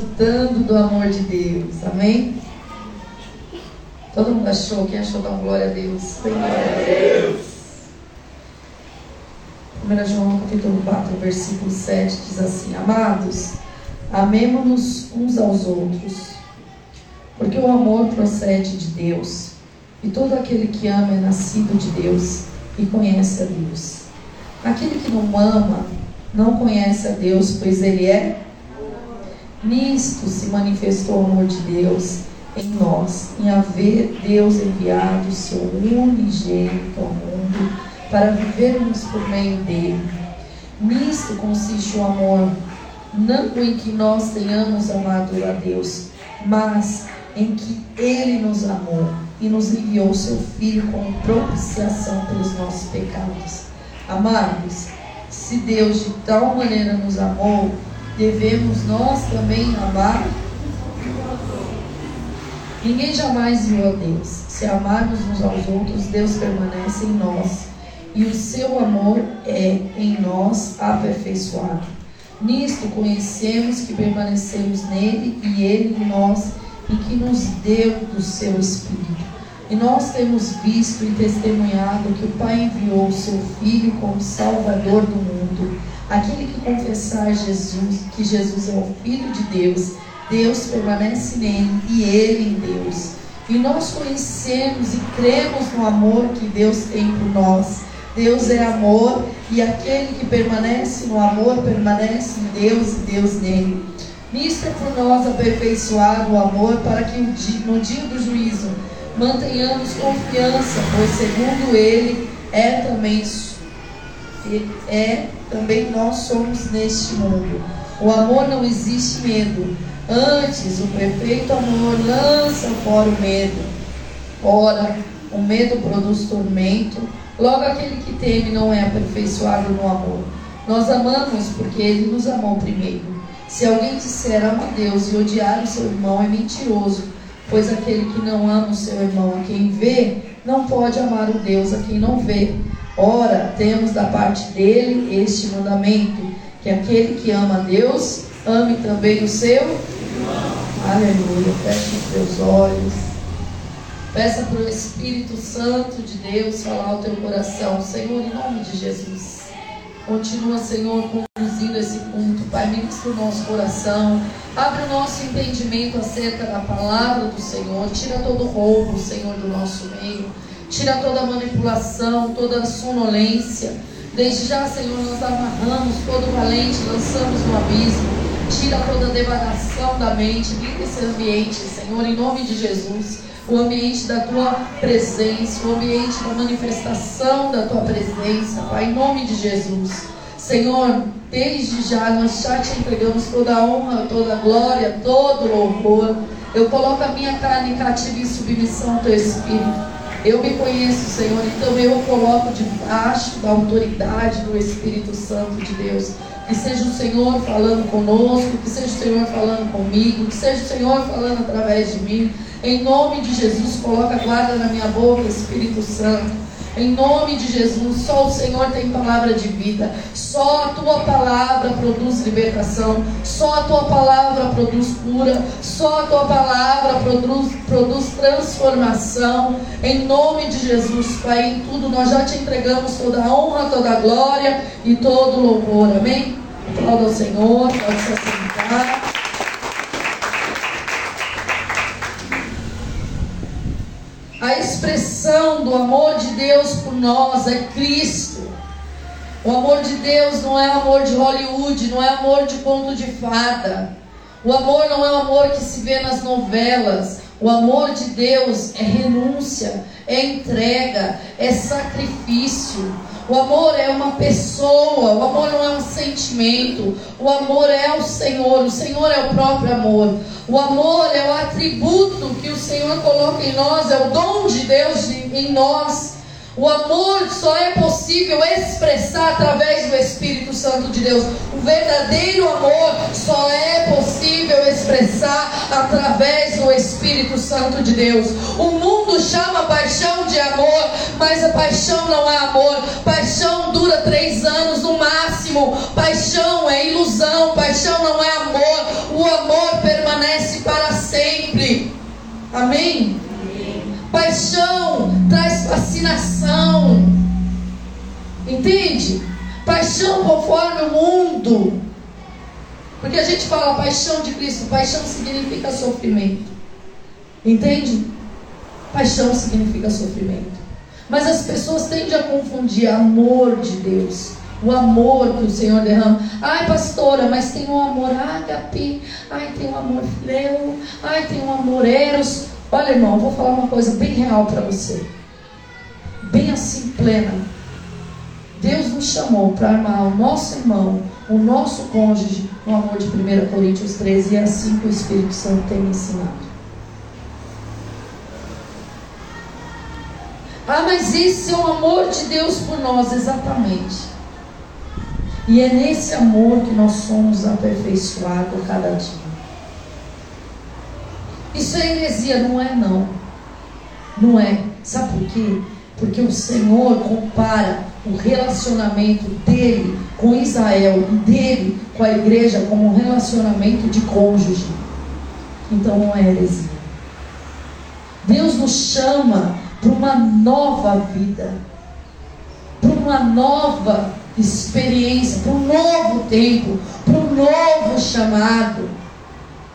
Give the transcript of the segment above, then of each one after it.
desfrutando do amor de Deus. Amém? Todo mundo achou? Quem achou? Dá glória a Deus. Glória a Deus. 1 João capítulo 4, versículo 7 diz assim: Amados, amemos-nos uns aos outros, porque o amor procede de Deus, e todo aquele que ama é nascido de Deus e conhece a Deus. Aquele que não ama não conhece a Deus, pois ele é. Nisto se manifestou o amor de Deus em nós, em haver Deus enviado o seu unigênito ao mundo para vivermos por meio dele. Nisto consiste o amor, não em que nós tenhamos amado a Deus, mas em que ele nos amou e nos enviou seu Filho como propiciação pelos nossos pecados. Amados, se Deus de tal maneira nos amou, devemos nós também amar. Ninguém jamais viu a Deus. Se amarmos uns aos outros, Deus permanece em nós e o seu amor é em nós aperfeiçoado. Nisto conhecemos que permanecemos nele e ele em nós e que nos deu do seu Espírito. E nós temos visto e testemunhado que o Pai enviou o seu Filho como Salvador do mundo. Aquele que confessar Jesus, que Jesus é o Filho de Deus, Deus permanece nele e ele em Deus. E nós conhecemos e cremos no amor que Deus tem por nós. Deus é amor e aquele que permanece no amor permanece em Deus e Deus nele. Nisto é por nós aperfeiçoado o amor para que no dia do juízo mantenhamos confiança, pois segundo ele é também é também nós somos neste mundo. O amor não existe medo. Antes, o perfeito amor lança fora o medo. Ora, o medo produz tormento. Logo, aquele que teme não é aperfeiçoado no amor. Nós amamos porque ele nos amou primeiro. Se alguém disser ama Deus e odiar o seu irmão, é mentiroso Pois aquele que não ama o seu irmão a quem vê, não pode amar o Deus a quem não vê. Ora, temos da parte dele este mandamento: que aquele que ama a Deus, ame também o seu irmão. Aleluia. Feche os teus olhos. Peça para o Espírito Santo de Deus falar ao teu coração. Senhor, em nome de Jesus. Continua, Senhor, conduzindo esse culto. Pai, ministra o nosso coração. Abre o nosso entendimento acerca da palavra do Senhor. Tira todo roubo, Senhor, do nosso meio. Tira toda manipulação, toda sonolência. Desde já, Senhor, nós amarramos todo valente, lançamos no abismo. Tira toda devagação da mente. Limpa esse ambiente, Senhor, em nome de Jesus. O ambiente da tua presença, o ambiente da manifestação da tua presença, Pai, em nome de Jesus. Senhor, desde já nós já te entregamos toda a honra, toda a glória, todo o louvor. Eu coloco a minha carne cativa em submissão ao teu espírito. Eu me conheço, Senhor, então eu coloco debaixo da autoridade do Espírito Santo de Deus. Que seja o Senhor falando conosco, que seja o Senhor falando comigo, que seja o Senhor falando através de mim. Em nome de Jesus, coloca a guarda na minha boca, Espírito Santo. Em nome de Jesus, só o Senhor tem palavra de vida. Só a tua palavra produz libertação. Só a tua palavra produz cura. Só a tua palavra produz, produz transformação. Em nome de Jesus, Pai, em tudo nós já te entregamos toda a honra, toda a glória e todo o louvor. Amém? Aplauda ao Senhor, pode se assentar. A do amor de Deus por nós é Cristo. O amor de Deus não é amor de Hollywood, não é amor de conto de fada. O amor não é o amor que se vê nas novelas. O amor de Deus é renúncia, é entrega, é sacrifício. O amor é uma pessoa, o amor não é um sentimento. O amor é o Senhor, o Senhor é o próprio amor. O amor é o atributo que o Senhor coloca em nós, é o dom de Deus em nós. O amor só é possível expressar através do Espírito Santo de Deus. O verdadeiro amor só é possível expressar através do Espírito Santo de Deus. O mundo chama paixão de amor, mas a paixão não é amor. Paixão dura três anos no máximo. Paixão é ilusão. Paixão não é amor. O amor permanece para sempre. Amém? Paixão traz fascinação. Entende? Paixão conforme o mundo. Porque a gente fala paixão de Cristo, paixão significa sofrimento. Entende? Paixão significa sofrimento. Mas as pessoas tendem a confundir amor de Deus. O amor que o Senhor derrama. Ai, pastora, mas tem um amor ágape. Ai, tem um amor fileu. Ai, tem um amor eros. Olha, irmão, vou falar uma coisa bem real para você. Bem assim, plena. Deus nos chamou para amar o nosso irmão, o nosso cônjuge, no amor de 1 Coríntios 13, e é assim que o Espírito Santo tem me ensinado. Ah, mas esse é o amor de Deus por nós, exatamente. E é nesse amor que nós somos aperfeiçoados cada dia. Isso é heresia, não é não. Não é. Sabe por quê? Porque o Senhor compara o relacionamento dele com Israel e dele com a igreja como um relacionamento de cônjuge. Então não é heresia. Deus nos chama para uma nova vida, para uma nova experiência, para um novo tempo, para um novo chamado.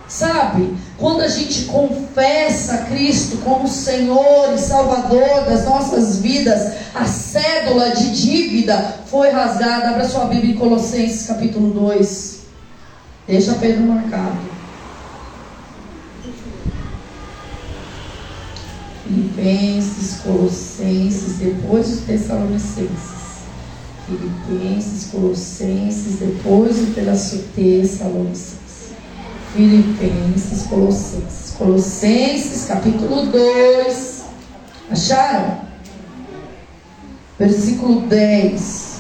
Sabe? Quando a gente confessa Cristo como Senhor e Salvador das nossas vidas, a cédula de dívida foi rasgada. Abra sua Bíblia em Colossenses capítulo 2. Deixa Pedro marcado. Filipenses, Colossenses, depois os Tessalonicenses. Filipenses, Colossenses, depois o Tessalonicenses. Filipenses, Colossenses. Colossenses, capítulo 2. Acharam? Versículo 10.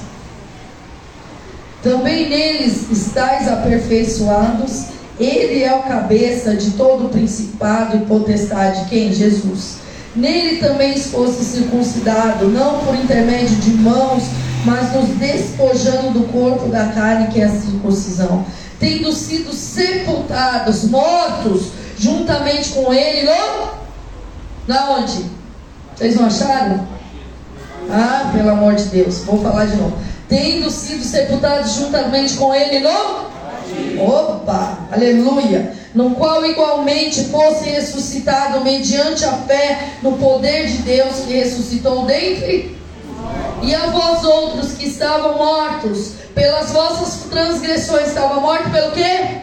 Também neles estáis aperfeiçoados, ele é o cabeça de todo principado e potestade. Quem? Jesus. Nele também fosse circuncidado, não por intermédio de mãos, mas nos despojando do corpo da carne, que é a circuncisão tendo sido sepultados, mortos, juntamente com ele no. Na onde? Vocês não acharam? Ah, pelo amor de Deus, vou falar de novo. Tendo sido sepultados juntamente com ele no. Opa, aleluia. No qual igualmente fosse ressuscitado mediante a fé no poder de Deus que ressuscitou dentre. E a vós outros que estavam mortos pelas vossas transgressões estava morto pelo quê?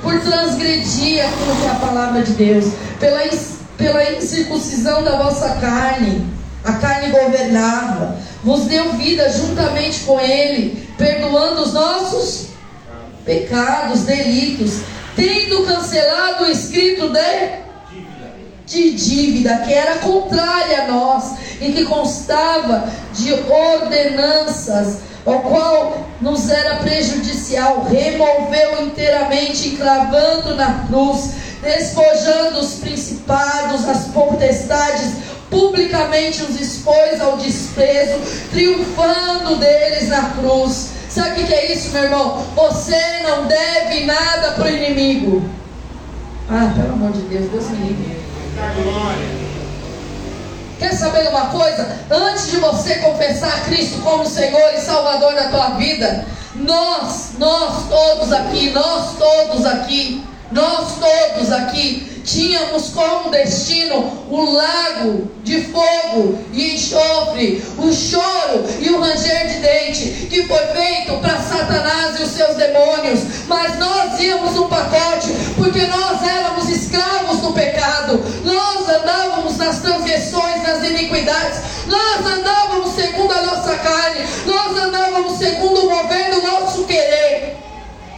Por transgredir aquilo que é a palavra de Deus, pela, pela incircuncisão da vossa carne. A carne governava, vos deu vida juntamente com Ele, perdoando os nossos pecados, delitos, tendo cancelado o escrito de de dívida que era contrária a nós e que constava de ordenanças o qual nos era prejudicial, removeu inteiramente, encravando na cruz, despojando os principados, as potestades, publicamente os expôs ao desprezo, triunfando deles na cruz. Sabe o que é isso, meu irmão? Você não deve nada para o inimigo. Ah, pelo amor de Deus, Deus me livre. Quer saber uma coisa? Antes de você confessar Cristo como Senhor e Salvador da tua vida, nós, nós todos aqui, nós todos aqui, nós todos aqui tínhamos como destino o lago de fogo e enxofre, o choro e o ranger de dente, que foi feito para Satanás e os seus demônios. Mas nós íamos no pacote, porque nós éramos escravos do pecado, nós andávamos nas transgressões, nas iniquidades, nós andávamos segundo a nossa carne, nós andávamos segundo o mover do nosso querer.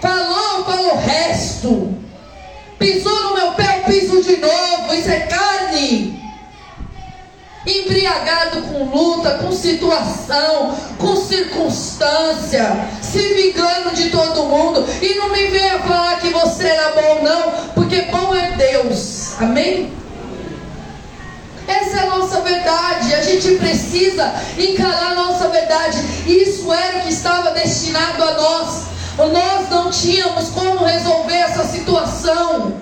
Falou para o resto. Pisou no meu pé, eu piso de novo. Isso é carne. Embriagado com luta, com situação, com circunstância, se vingando de todo mundo. E não me venha falar que você era bom, não, porque bom é Deus. Amém? Essa é a nossa verdade. A gente precisa encarar a nossa verdade. Isso era o que estava destinado a nós. Nós não tínhamos como resolver essa situação.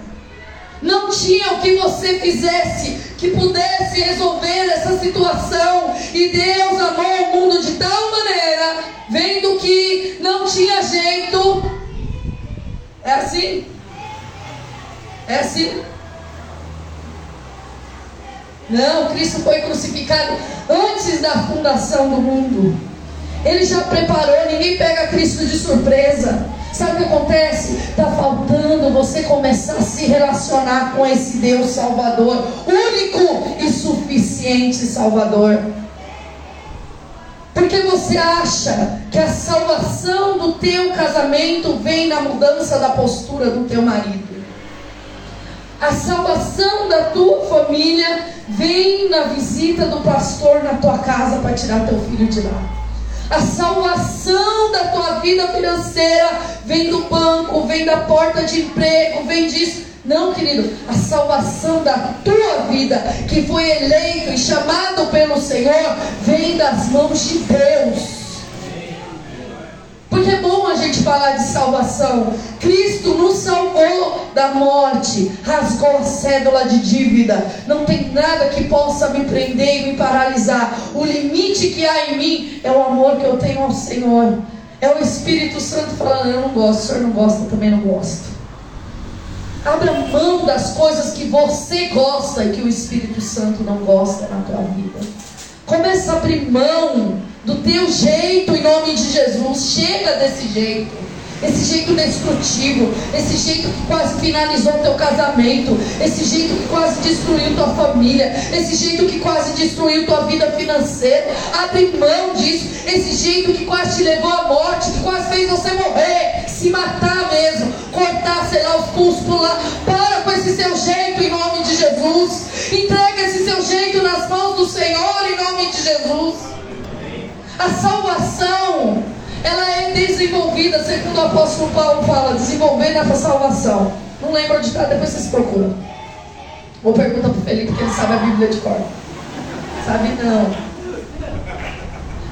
tinha o que você fizesse que pudesse resolver essa situação. E Deus amou o mundo de tal maneira, vendo que não tinha jeito. É assim? É assim? Não, Cristo foi crucificado antes da fundação do mundo. Ele já preparou, ninguém pega Cristo de surpresa. Sabe o que acontece? Está faltando você começar a se relacionar com esse Deus Salvador, único e suficiente Salvador. Porque você acha que a salvação do teu casamento vem na mudança da postura do teu marido. A salvação da tua família vem na visita do pastor na tua casa para tirar teu filho de lá. A salvação da tua vida financeira vem do banco, vem da porta de emprego, vem disso. Não, querido, a salvação da tua vida, que foi eleito e chamado pelo Senhor, vem das mãos de Deus. Porque é bom a gente falar de salvação. Cristo nos salvou da morte, rasgou a cédula de dívida. Não tem nada que possa me prender e me paralisar. O limite que há em mim é o amor que eu tenho ao Senhor. É o Espírito Santo falando: Eu não gosto, o Senhor não gosta, também não gosto. Abra mão das coisas que você gosta e que o Espírito Santo não gosta na tua vida. Começa a abrir mão do teu jeito em nome de Jesus. Chega desse jeito. Esse jeito destrutivo, esse jeito que quase finalizou teu casamento, esse jeito que quase destruiu tua família, esse jeito que quase destruiu tua vida financeira. Abre mão disso, esse jeito que quase te levou à morte, que quase fez você morrer, se matar mesmo, cortar, sei lá, os pulsos, pular. Para com esse seu jeito em nome de Jesus. Entrega esse seu jeito nas mãos do Senhor em nome de Jesus. A salvação, ela é desenvolvida, segundo o apóstolo Paulo fala, desenvolvendo essa salvação. Não lembro onde está, depois vocês procuram. Vou perguntar para o Felipe, que ele sabe a Bíblia de cor. Sabe não.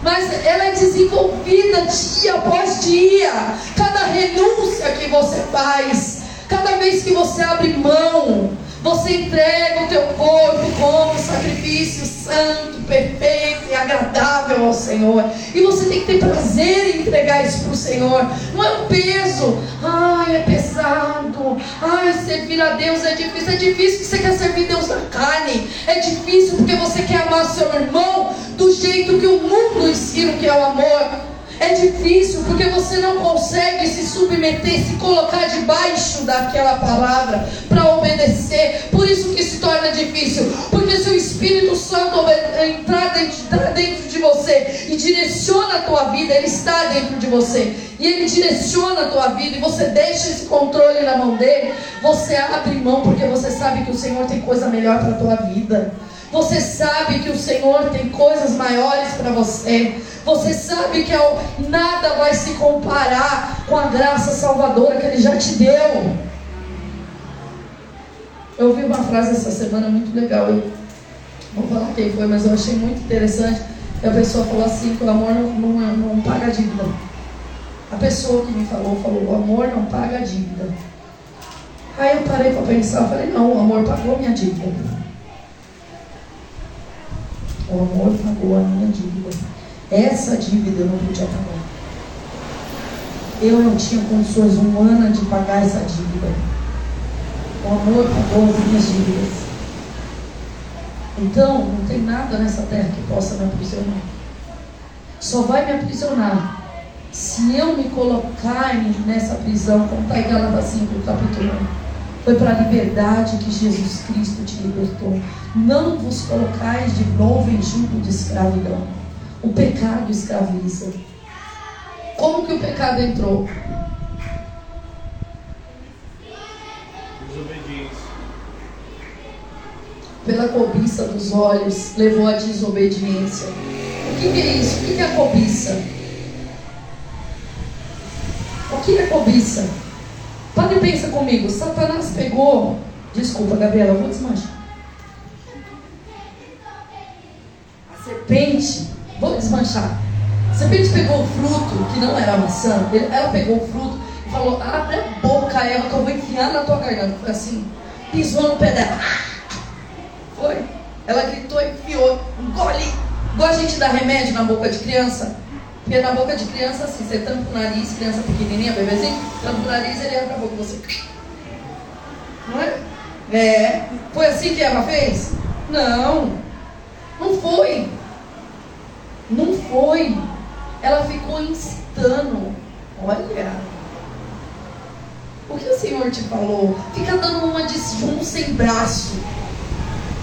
Mas ela é desenvolvida dia após dia. Cada renúncia que você faz, cada vez que você abre mão, você entrega o teu corpo como sacrifício santo, perfeito e agradável ao Senhor. E você tem que ter prazer em entregar isso para o Senhor. Não é um peso. Ai, é pesado. Ai, servir a Deus é difícil. É difícil porque você quer servir Deus na carne. É difícil porque você quer amar seu irmão do jeito que o mundo ensina que é o amor. É difícil porque você não consegue se submeter, se colocar debaixo daquela palavra para obedecer. Por isso que se torna difícil. Porque se o Espírito Santo entrar dentro, dentro de você e direciona a tua vida, ele está dentro de você. E ele direciona a tua vida e você deixa esse controle na mão dele, você abre mão porque você sabe que o Senhor tem coisa melhor para a tua vida. Você sabe que o Senhor tem coisas maiores para você. Você sabe que nada vai se comparar com a graça salvadora que Ele já te deu. Eu ouvi uma frase essa semana muito legal. Eu vou falar quem foi, mas eu achei muito interessante. E a pessoa falou assim: que o amor não, não, não paga a dívida. A pessoa que me falou, falou: o amor não paga a dívida. Aí eu parei para pensar, falei: não, o amor pagou minha dívida. O amor pagou a minha dívida. Essa dívida eu não podia pagar. Eu não tinha condições humanas de pagar essa dívida. O amor pagou as minhas dívidas. Então, não tem nada nessa terra que possa me aprisionar. Só vai me aprisionar se eu me colocar nessa prisão, como está em Gálatas 5, capítulo 1. Foi para a liberdade que Jesus Cristo te libertou. Não vos colocais de novo em jugo de escravidão. O pecado escraviza. Como que o pecado entrou? Desobediência. Pela cobiça dos olhos, levou à desobediência. O que, que é isso? O que, que é a cobiça? O que é cobiça? Padre, pensa comigo. Satanás pegou. Desculpa, Gabriela, eu vou desmanchar. A serpente. Vou desmanchar. A serpente pegou o fruto, que não era maçã. Ela pegou o fruto e falou: Abre a boca, Eva, que eu vou enfiar na tua garganta. Foi assim. pisou no pé dela. Foi. Ela gritou e enfiou. Engole. Igual a gente dá remédio na boca de criança. Porque na boca de criança, assim, você tampa o nariz, criança pequenininha, bebezinho, tampa o nariz, ele entra a boca. Você. Não é? É. Foi assim que Eva fez? Não. Não foi. Não foi. Ela ficou incitando. Olha. O que o Senhor te falou? Fica dando uma de João sem braço.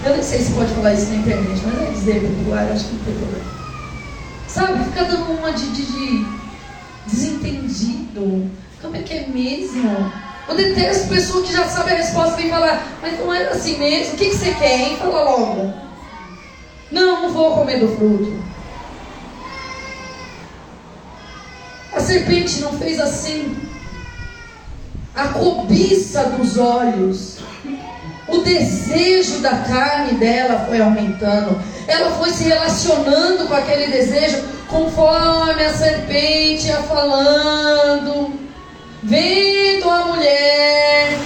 Eu nem sei se pode falar isso na internet, mas é dizer popular, acho que não tem problema. Sabe? Fica dando uma de, de, de desentendido. Como é que é mesmo? Eu detesto pessoa que já sabe a resposta e falar, mas não era assim mesmo. O que, que você quer, hein? Fala logo. Não, não vou comer do fruto. A serpente não fez assim. A cobiça dos olhos, o desejo da carne dela foi aumentando. Ela foi se relacionando com aquele desejo conforme a serpente ia falando. Vendo a mulher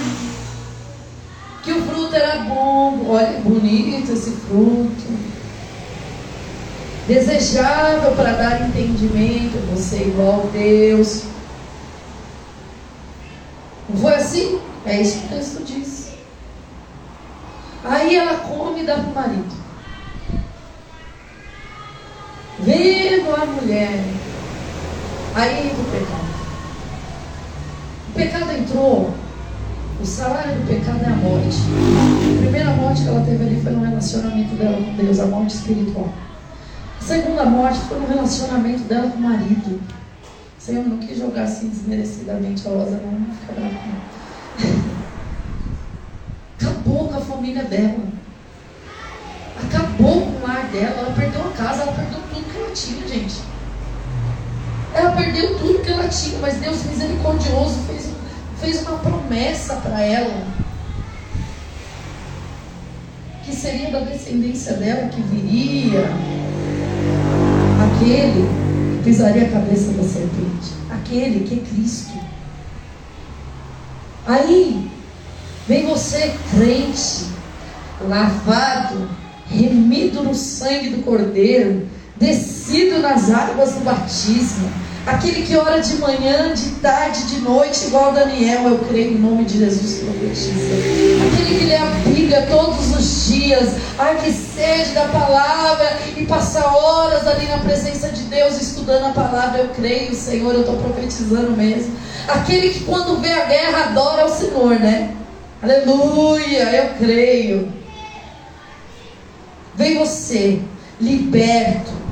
que o fruto era bom. Olha, bonito esse fruto desejável para dar entendimento, você é igual a Deus. Não foi assim? É isso que o texto diz. Aí ela come e dá para o marido. Vendo a mulher. Aí entra o pecado. O pecado entrou. O salário do pecado é a morte. A primeira morte que ela teve ali foi no relacionamento dela com Deus, a morte espiritual. A segunda morte foi no relacionamento dela com o marido. Senhor, não quis jogar assim desmerecidamente a Rosa, não, não fica bravo não. Acabou com a família dela. Acabou com o lar dela. Ela perdeu a casa, ela perdeu tudo que ela tinha, gente. Ela perdeu tudo que ela tinha, mas Deus misericordioso fez, fez uma promessa para ela. Que seria da descendência dela que viria aquele que pisaria a cabeça da serpente, aquele que é Cristo. Aí vem você, crente, lavado, remido no sangue do Cordeiro, descido nas águas do batismo Aquele que ora de manhã, de tarde, de noite, igual Daniel, eu creio em nome de Jesus profetiza. Aquele que lê a Bíblia todos os dias, ai que sede da palavra e passa horas ali na presença de Deus estudando a palavra, eu creio, Senhor, eu estou profetizando mesmo. Aquele que quando vê a guerra adora o Senhor, né? Aleluia, eu creio. Vem você, liberto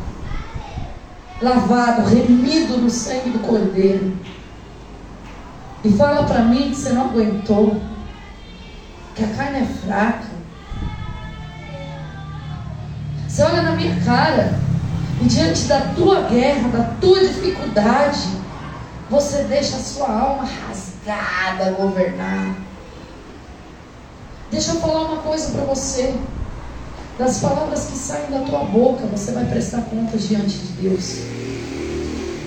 lavado, remido no sangue do Cordeiro. E fala para mim que você não aguentou, que a carne é fraca. Você olha na minha cara e diante da tua guerra, da tua dificuldade, você deixa a sua alma rasgada governar. Deixa eu falar uma coisa para você. Das palavras que saem da tua boca, você vai prestar contas diante de Deus.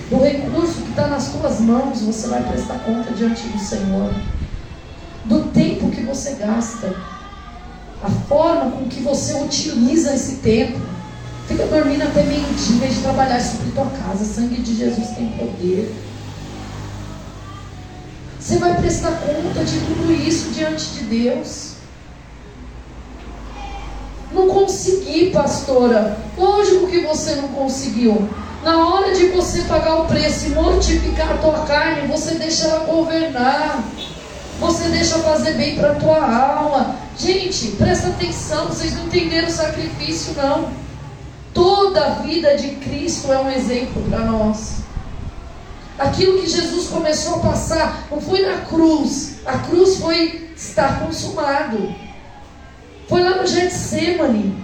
Do recurso que está nas tuas mãos, você vai prestar conta diante do Senhor. Do tempo que você gasta, a forma com que você utiliza esse tempo. Fica dormindo até meio-dia em vez de trabalhar e suprir tua casa. Sangue de Jesus tem poder. Você vai prestar conta de tudo isso diante de Deus. Não consegui, pastora. Lógico que você não conseguiu. Na hora de você pagar o preço e mortificar a tua carne, você deixa ela governar. Você deixa fazer bem para a tua alma. Gente, presta atenção, vocês não entenderam o sacrifício, não. Toda a vida de Cristo é um exemplo para nós. Aquilo que Jesus começou a passar não foi na cruz. A cruz foi estar consumado. Foi lá no Getsemane.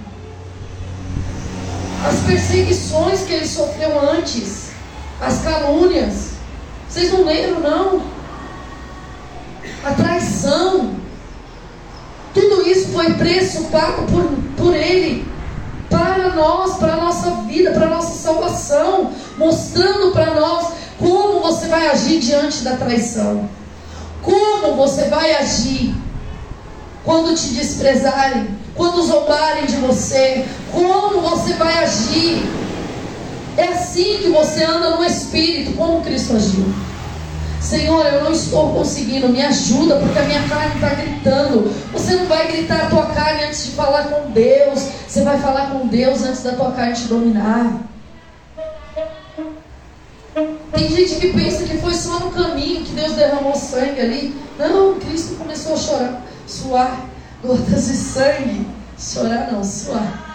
As perseguições que ele sofreu antes, as calúnias. Vocês não lembram, não? A traição. Tudo isso foi preço pago por, por ele para nós, para a nossa vida, para a nossa salvação, mostrando para nós como você vai agir diante da traição, como você vai agir Quando te desprezarem, quando zombarem de você, como você vai agir? É assim que você anda no Espírito, como Cristo agiu. Senhor, eu não estou conseguindo, me ajuda, porque a minha carne está gritando. Você não vai gritar a tua carne antes de falar com Deus. Você vai falar com Deus antes da tua carne te dominar. Tem gente que pensa que foi só no caminho que Deus derramou sangue ali. Não, Cristo começou a chorar, suar gotas de sangue. Chorar não, suar.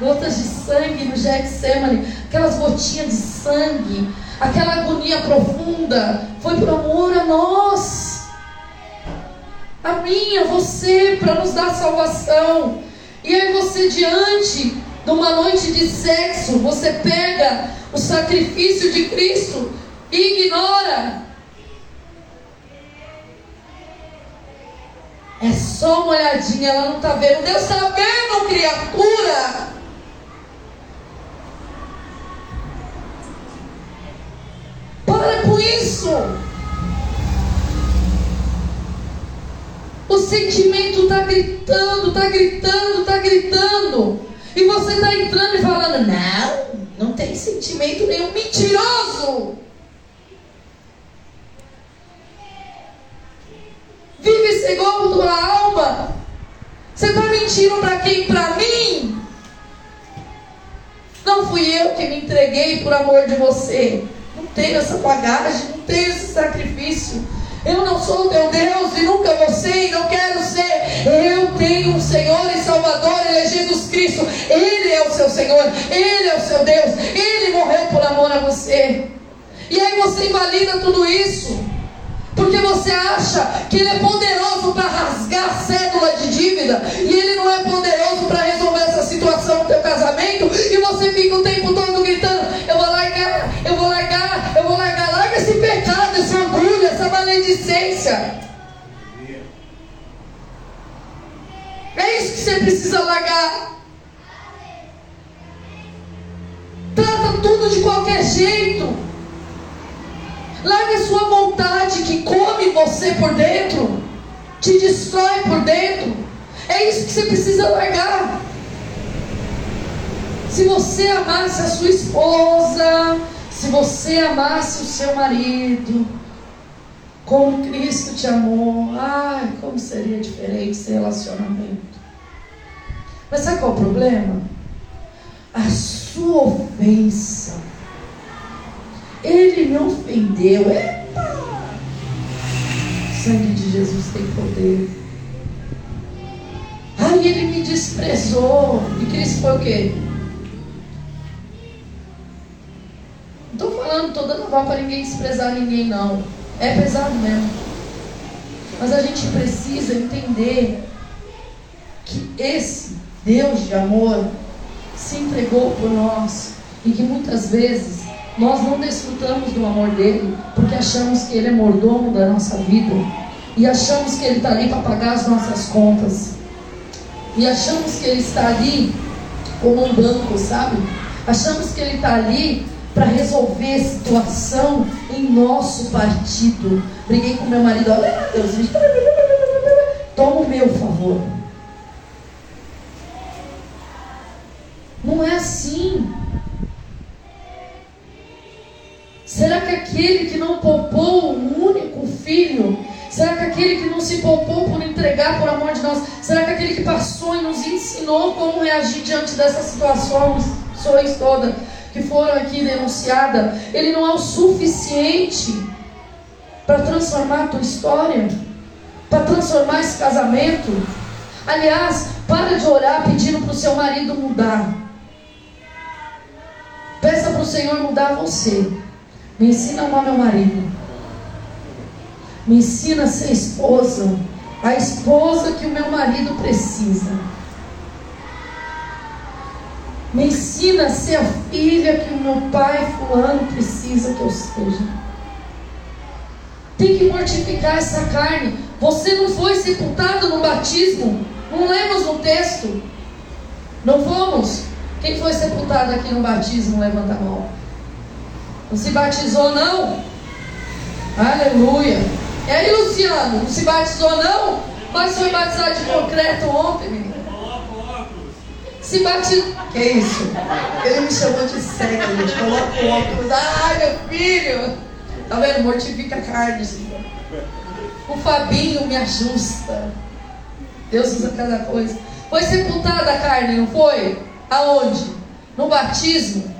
Gotas de sangue no Getsemane, aquelas gotinhas de sangue aquela agonia profunda, foi por amor a nós, a mim, a você, para nos dar salvação. E aí você, diante de uma noite de sexo, você pega o sacrifício de Cristo e ignora. É só uma olhadinha, ela não está vendo. Deus está vendo, criatura. Para com isso. O sentimento está gritando, está gritando, está gritando. E você está entrando e falando: Não, não tem sentimento nenhum. Mentiroso. Vive segundo tua alma. Você está mentindo para quem? Para mim? Não fui eu que me entreguei por amor de você não tenho essa bagagem, não tenho esse sacrifício. Eu não sou teu Deus e nunca vou ser e não quero ser. Eu tenho um Senhor e Salvador, Ele é Jesus Cristo. Ele é o seu Senhor, Ele é o seu Deus. Ele morreu por amor a você. E aí você invalida tudo isso. Porque você acha que Ele é poderoso para rasgar cédula de dívida. E Ele não é poderoso para resolver essa situação no teu casamento. E você fica o tempo todo gritando: Eu vou largar, eu vou largar, eu vou largar. Larga esse pecado, esse orgulho, essa maledicência. É isso que você precisa largar. Trata tudo de qualquer jeito. Larga a sua vontade que come você por dentro, te destrói por dentro. É isso que você precisa largar. Se você amasse a sua esposa, se você amasse o seu marido, como Cristo te amou, ai, como seria diferente esse relacionamento. Mas sabe qual é o problema? A sua ofensa ele me ofendeu. Epa! O sangue de Jesus tem poder. Ai, ele me desprezou. E Cristo foi o quê? Não estou falando toda aval para ninguém desprezar ninguém, não. É pesado mesmo. Mas a gente precisa entender que esse Deus de amor se entregou por nós e que muitas vezes nós não desfrutamos do amor dele porque achamos que ele é mordomo da nossa vida e achamos que ele está ali para pagar as nossas contas e achamos que ele está ali como um banco, sabe? Achamos que ele está ali para resolver a situação em nosso partido. Briguei com meu marido, olha Deus, toma o meu favor. Não é assim. Será que aquele que não poupou um único filho? Será que aquele que não se poupou por entregar por amor de nós? Será que aquele que passou e nos ensinou como reagir diante dessas situações todas que foram aqui denunciadas, ele não é o suficiente para transformar a tua história? Para transformar esse casamento? Aliás, para de orar pedindo para o seu marido mudar. Peça para o Senhor mudar você. Me ensina a amar meu marido. Me ensina a ser esposa. A esposa que o meu marido precisa. Me ensina a ser a filha que o meu pai fulano precisa que eu seja. Tem que mortificar essa carne. Você não foi sepultado no batismo. Não lemos no texto. Não fomos? Quem foi sepultado aqui no batismo? Levanta a mão. Não se batizou, não? Aleluia. E aí, Luciano, não se batizou, não? Quase foi batizado de concreto ontem, menino. Se bate. Que isso? Ele me chamou de cega, gente. Coloca óculos. Ai, meu filho! Tá vendo? Mortifica a carne, Senhor. O Fabinho me ajusta. Deus usa cada coisa. Foi sepultada a carne, não foi? Aonde? No batismo.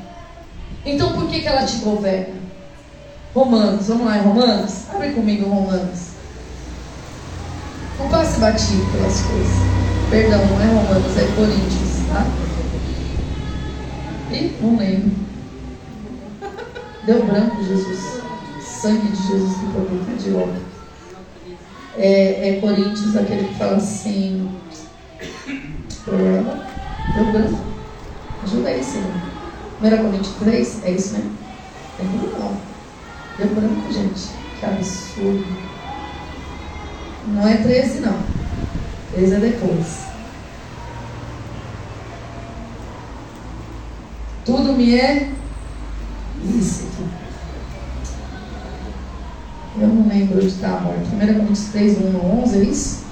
Então por que, que ela te governa? Romanos, vamos lá Romanos? Abre comigo Romanos. Não passe batido pelas coisas. Perdão, não é Romanos, é Coríntios, tá? Ih, não lembro. Deu branco, Jesus. Sangue de Jesus que tá de volta. É, é Coríntios, aquele que fala assim. Deu branco. Ajuda aí, Senhor. 1 Coríntios 3, é isso mesmo? É não. Deu branco, gente. Que absurdo. Não é 13, não. 13 é depois. Tudo me é lícito. Eu não lembro onde está a morte. 1 Coríntios 3, 1 a 11, é isso?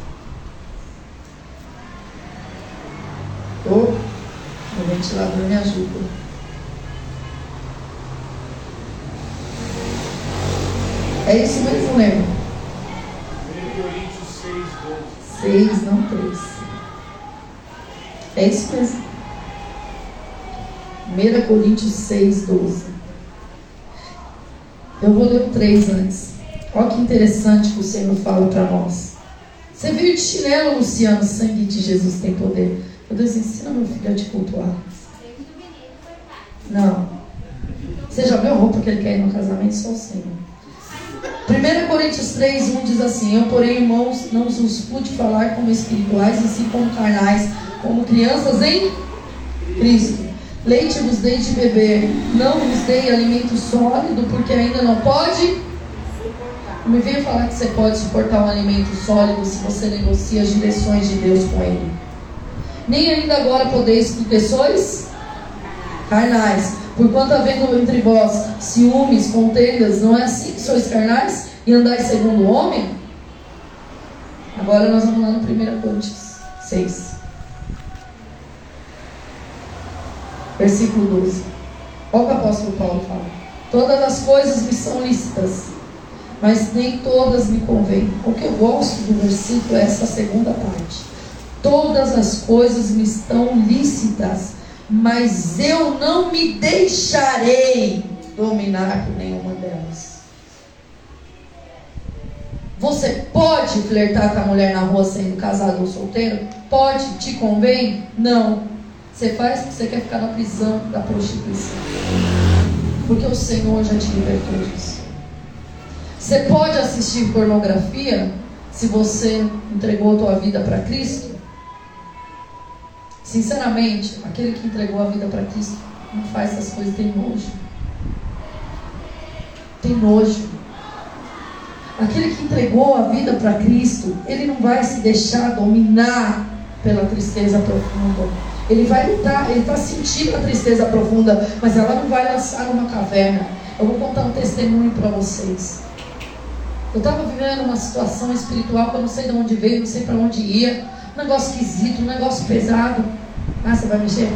Oh, o ventilador me ajuda. É isso mesmo, lembro. 1 Coríntios 6, 12. 6, não 3. É isso mesmo. 1 Coríntios 6, 12. Eu vou ler o 3 antes. Olha que interessante que o Senhor fala para nós. Você veio de chinelo, Luciano, sangue de Jesus tem poder. Eu Deus, ensina meu filho a te cultuar. Não. Você já viu a roupa que ele quer ir no casamento? Só o Senhor. 1 Coríntios 3, 1 diz assim: Eu, porém, irmãos, não os pude falar como espirituais, e sim como carnais, como crianças em Cristo. Leite vos dei de beber, não vos dei alimento sólido, porque ainda não pode. Não me venha falar que você pode suportar um alimento sólido se você negocia as direções de Deus com Ele. Nem ainda agora podeis, porque sois carnais. Porquanto havendo entre vós ciúmes, contendas, não é assim que sois carnais e andais segundo o homem? Agora nós vamos lá no 1 Coríntios 6. Versículo 12. Olha o que o apóstolo Paulo fala. Todas as coisas me são lícitas, mas nem todas me convêm. O que eu gosto do versículo é essa segunda parte. Todas as coisas me estão lícitas, mas eu não me deixarei dominar por nenhuma delas. Você pode flertar com a mulher na rua sendo casado ou solteiro? Pode? Te convém? Não. Você faz porque você quer ficar na prisão da prostituição. Porque o Senhor já te libertou disso. Você pode assistir pornografia se você entregou a tua vida para Cristo? Sinceramente, aquele que entregou a vida para Cristo não faz essas coisas, tem nojo. Tem nojo. Aquele que entregou a vida para Cristo, ele não vai se deixar dominar pela tristeza profunda. Ele vai lutar, ele está sentindo a tristeza profunda, mas ela não vai lançar numa caverna. Eu vou contar um testemunho para vocês. Eu estava vivendo uma situação espiritual que eu não sei de onde veio, não sei para onde ia. Um negócio esquisito, um negócio pesado. Ah, você vai mexer?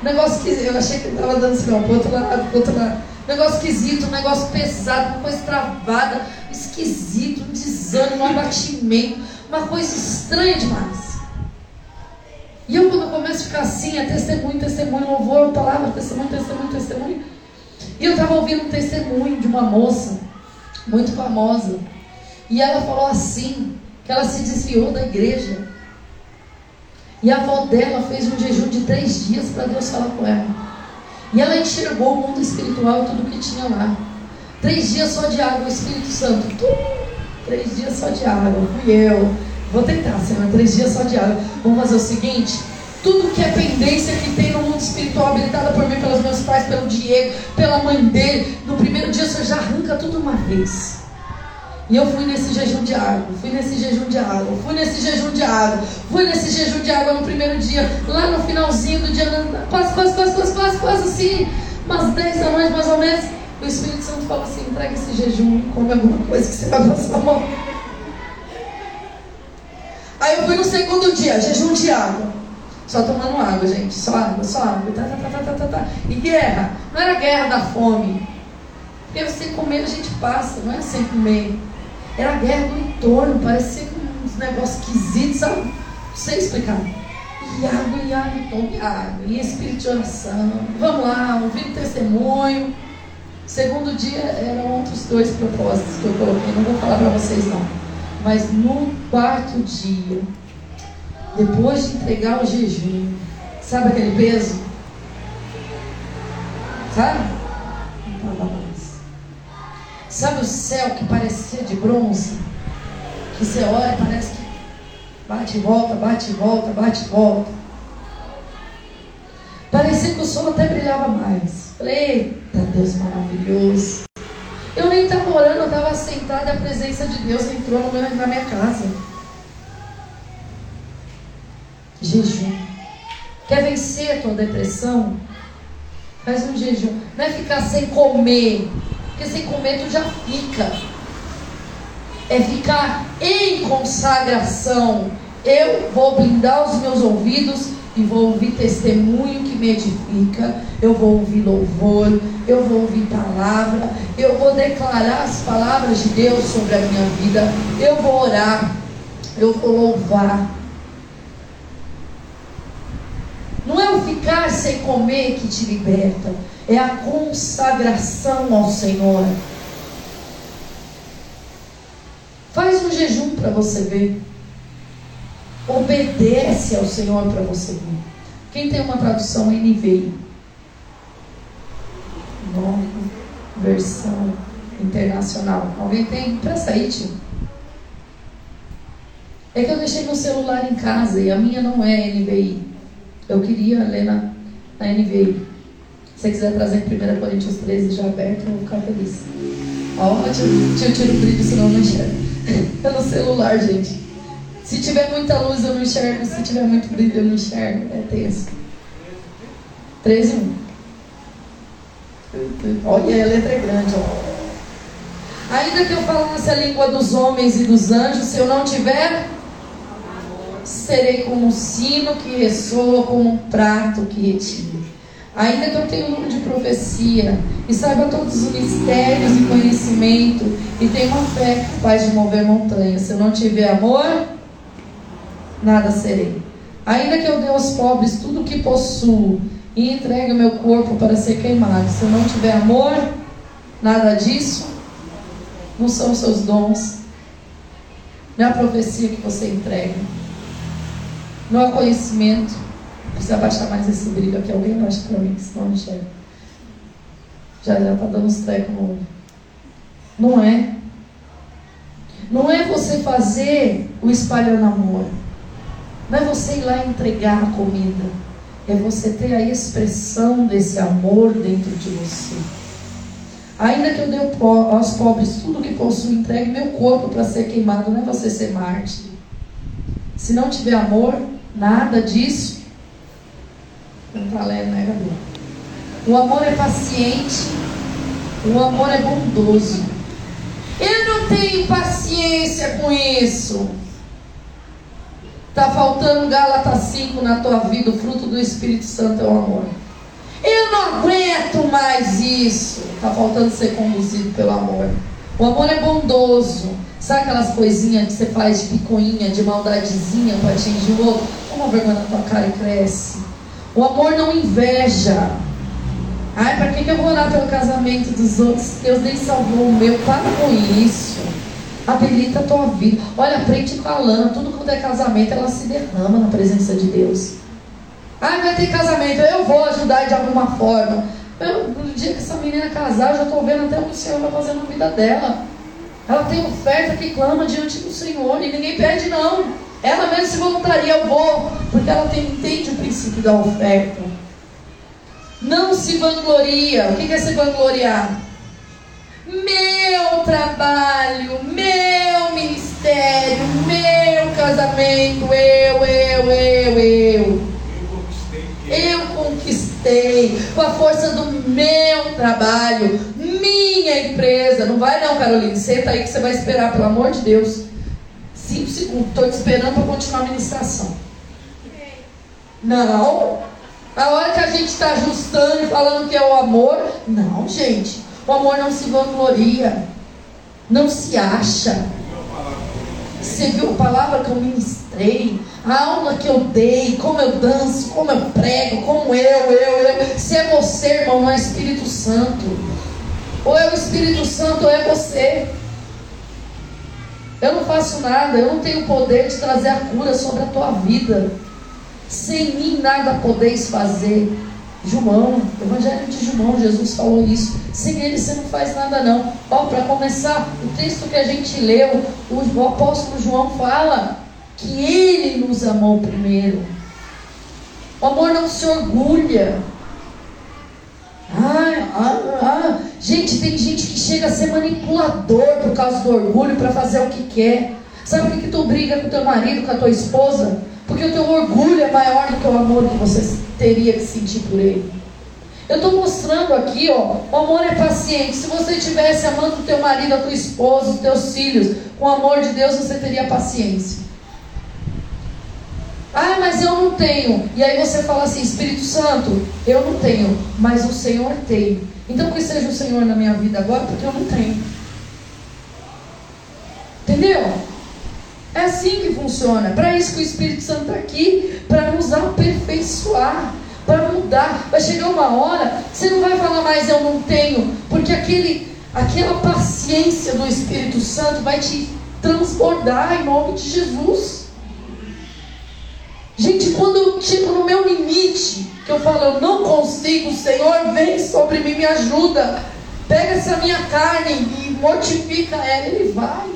Um negócio esquisito. Eu achei que estava dando assim, para outro lado, para outro lado. Negócio esquisito, negócio pesado, uma coisa travada, esquisito, um desânimo, um abatimento, uma coisa estranha demais. E eu, quando começo a ficar assim, é testemunho, testemunho, louvor, palavra, testemunho, testemunho, testemunho. E eu estava ouvindo um testemunho de uma moça, muito famosa. E ela falou assim: que ela se desviou da igreja. E a avó dela fez um jejum de três dias para Deus falar com ela. E ela enxergou o mundo espiritual e tudo que tinha lá. Três dias só de água, o Espírito Santo. Três dias só de água. Fui eu. Vou tentar, Senhor, três dias só de água. Vamos fazer o seguinte: tudo que é pendência que tem no mundo espiritual, habilitada por mim, pelos meus pais, pelo Diego, pela mãe dele, no primeiro dia você já arranca tudo uma vez. E eu fui nesse jejum de água, fui nesse jejum de água, fui nesse jejum de água, fui nesse jejum de água no primeiro dia, lá no finalzinho do dia, quase, quase, quase, quase, quase, quase assim, umas 10 da noite mais ou menos. O Espírito Santo falou assim: entrega esse jejum, come alguma coisa que você vai passar mal. Aí eu fui no segundo dia, jejum de água. Só tomando água, gente. Só água, só água. Tá, tá, tá, tá, tá, tá. E guerra. Não era guerra da fome. Porque sem comer a gente passa, não é sem comer. Era a guerra do entorno, parecia uns negócios esquisitos, sabe? Não sei explicar. E água, e água, tome água. E espírito de oração. Vamos lá, ouvindo testemunho. Segundo dia eram outros dois propósitos que eu coloquei. Não vou falar para vocês não. Mas no quarto dia, depois de entregar o jejum, sabe aquele peso? Sabe? Não estava mais. Sabe o céu que parecia de bronze? Que você olha e parece que bate e volta, bate e volta, bate e volta. Parecia que o sol até brilhava mais. Falei, eita Deus maravilhoso. Eu nem estava orando, eu estava sentada, a presença de Deus entrou no meu, na minha casa. Jejum. Quer vencer a tua depressão? Faz um jejum. Não é ficar sem comer. Porque sem comer tu já fica. É ficar em consagração. Eu vou blindar os meus ouvidos e vou ouvir testemunho que me edifica, eu vou ouvir louvor, eu vou ouvir palavra, eu vou declarar as palavras de Deus sobre a minha vida, eu vou orar, eu vou louvar. Não é o ficar sem comer que te liberta, é a consagração ao Senhor. Faz um jejum para você ver. Obedece ao Senhor para você ver. Quem tem uma tradução NVI? Nova versão internacional. Alguém tem? Presta aí, tio. É que eu deixei meu celular em casa e a minha não é NVI. Eu queria ler na, na NVI. Se você quiser trazer em 1 Coríntios 13 já aberto, eu vou ficar feliz. Ó, tio, tira o brilho, senão eu não enxergo. É no celular, gente. Se tiver muita luz eu não enxergo, se tiver muito brilho eu não enxergo. É tenso. 13 1. Olha, a letra é grande, ó. Ainda que eu falasse a língua dos homens e dos anjos, se eu não tiver, serei como um sino que ressoa, como um prato que retira. Ainda que eu tenha um de profecia e saiba todos os mistérios e conhecimento e tenha uma fé capaz de mover montanhas, se eu não tiver amor, nada serei. Ainda que eu dê aos pobres tudo o que possuo e entregue o meu corpo para ser queimado, se eu não tiver amor, nada disso não são seus dons, não é a profecia que você entrega, não é conhecimento. Precisa abaixar mais esse brilho aqui. Alguém abaixa para mim, senão não enxerga. Já já está dando uns trecos no olho. Não é. Não é você fazer o espalhando amor. Não é você ir lá entregar a comida. É você ter a expressão desse amor dentro de você. Ainda que eu dê aos pobres tudo que possuo, entregue meu corpo para ser queimado, não é você ser mártir. Se não tiver amor, nada disso não lendo, né? O amor é paciente, o amor é bondoso. Eu não tenho paciência com isso. Está faltando Gálatas 5 na tua vida, o fruto do Espírito Santo é o amor. Eu não aguento mais isso. Está faltando ser conduzido pelo amor. O amor é bondoso. Sabe aquelas coisinhas que você faz de picoinha, de maldadezinha para atingir o outro? Toma vergonha na tua cara e cresce. O amor não inveja. Ai, para que, que eu vou orar pelo casamento dos outros? Deus nem salvou o meu. Para com isso. Habilita a tua vida. Olha, aprende com a Lana. Tudo quando é casamento, ela se derrama na presença de Deus. Ai, vai ter casamento. Eu vou ajudar de alguma forma. Eu, no dia que essa menina casar, eu já estou vendo até o que o Senhor vai fazer na vida dela. Ela tem oferta que clama diante do Senhor e ninguém pede, não. Ela mesmo se voluntaria, eu vou, porque ela tem, entende o princípio da oferta. Não se vangloria. O que é se vangloriar? meu trabalho, meu ministério, meu casamento, eu, eu, eu, eu. Eu conquistei com a força do meu trabalho, minha empresa. Não vai não, Carolina. Senta aí que você vai esperar, pelo amor de Deus. Cinco segundos desculpe, estou te esperando para continuar a ministração. Não. A hora que a gente está ajustando e falando que é o amor, não, gente. O amor não se vangloria, não se acha. Você viu a palavra que eu ministrei? A aula que eu dei, como eu danço, como eu prego, como eu, eu, eu. Se é você, irmão, não é Espírito Santo. Ou é o Espírito Santo ou é você. Eu não faço nada, eu não tenho poder de trazer a cura sobre a tua vida. Sem mim nada podeis fazer. João, Evangelho de João, Jesus falou isso. Sem ele você não faz nada não. Ó, para começar, o texto que a gente leu, o apóstolo João fala que ele nos amou primeiro. O amor não se orgulha. Ah, ah, ah. Gente, tem gente que chega a ser manipulador por causa do orgulho para fazer o que quer. Sabe por que tu briga com teu marido, com a tua esposa? Porque o teu orgulho é maior do que o amor que você teria que sentir por ele. Eu estou mostrando aqui, ó, o amor é paciente. Se você estivesse amando o teu marido, a tua esposa, os teus filhos, com o amor de Deus, você teria paciência. Ah, mas eu não tenho. E aí você fala assim, Espírito Santo, eu não tenho, mas o Senhor tem. Então que seja o Senhor na minha vida agora, porque eu não tenho. Entendeu? É assim que funciona. Para isso que o Espírito Santo está aqui, para nos aperfeiçoar, para mudar. Vai chegar uma hora, você não vai falar mais eu não tenho, porque aquele, aquela paciência do Espírito Santo vai te transbordar em nome de Jesus. Gente, quando eu chego no meu limite, que eu falo, eu não consigo, Senhor, vem sobre mim, me ajuda. Pega essa minha carne e mortifica ela, ele vai.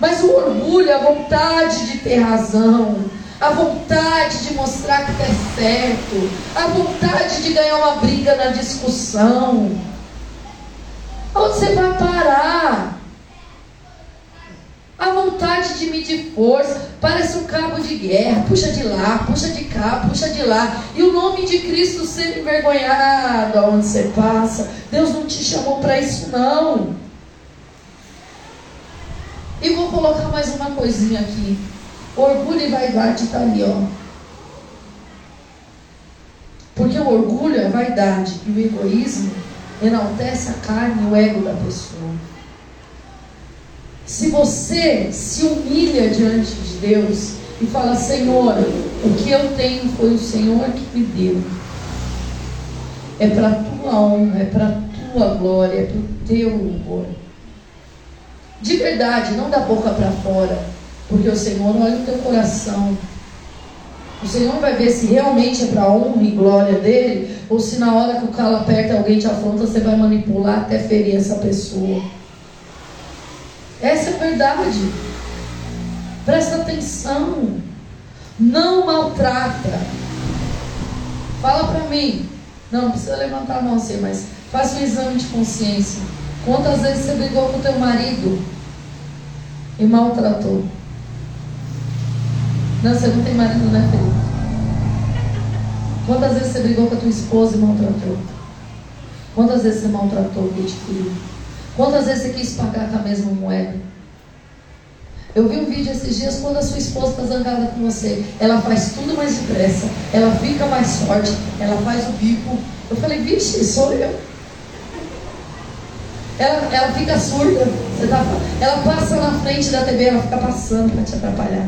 Mas o orgulho, a vontade de ter razão, a vontade de mostrar que é certo, a vontade de ganhar uma briga na discussão. Onde você vai parar? A vontade de medir força parece um cabo de guerra, puxa de lá, puxa de cá, puxa de lá. E o nome de Cristo sendo envergonhado aonde você passa. Deus não te chamou para isso, não. E vou colocar mais uma coisinha aqui. Orgulho e vaidade está ali, ó. Porque o orgulho, a vaidade e o egoísmo enaltece a carne e o ego da pessoa. Se você se humilha diante de Deus e fala, Senhor, o que eu tenho foi o Senhor que me deu. É para a tua honra, é para a tua glória, é para o teu louvor. De verdade, não da boca para fora. Porque o Senhor olha o teu coração. O Senhor vai ver se realmente é para honra e glória dele, ou se na hora que o calo aperta alguém te afronta, você vai manipular até ferir essa pessoa. Essa é a verdade. Presta atenção. Não maltrata. Fala para mim. Não, não precisa levantar a mão assim, mas faça um exame de consciência. Quantas vezes você brigou com teu marido e maltratou? Não, você não tem marido, né, Felipe? Quantas vezes você brigou com a tua esposa e maltratou? Quantas vezes você maltratou o que te feriu? Quantas vezes você quis pagar com a mesma moeda? Eu vi um vídeo esses dias quando a sua esposa está zangada com você. Ela faz tudo mais depressa, ela fica mais forte, ela faz o bico. Eu falei, vixe, sou eu. Ela, ela fica surda. Tá, ela passa na frente da TV, ela fica passando para te atrapalhar.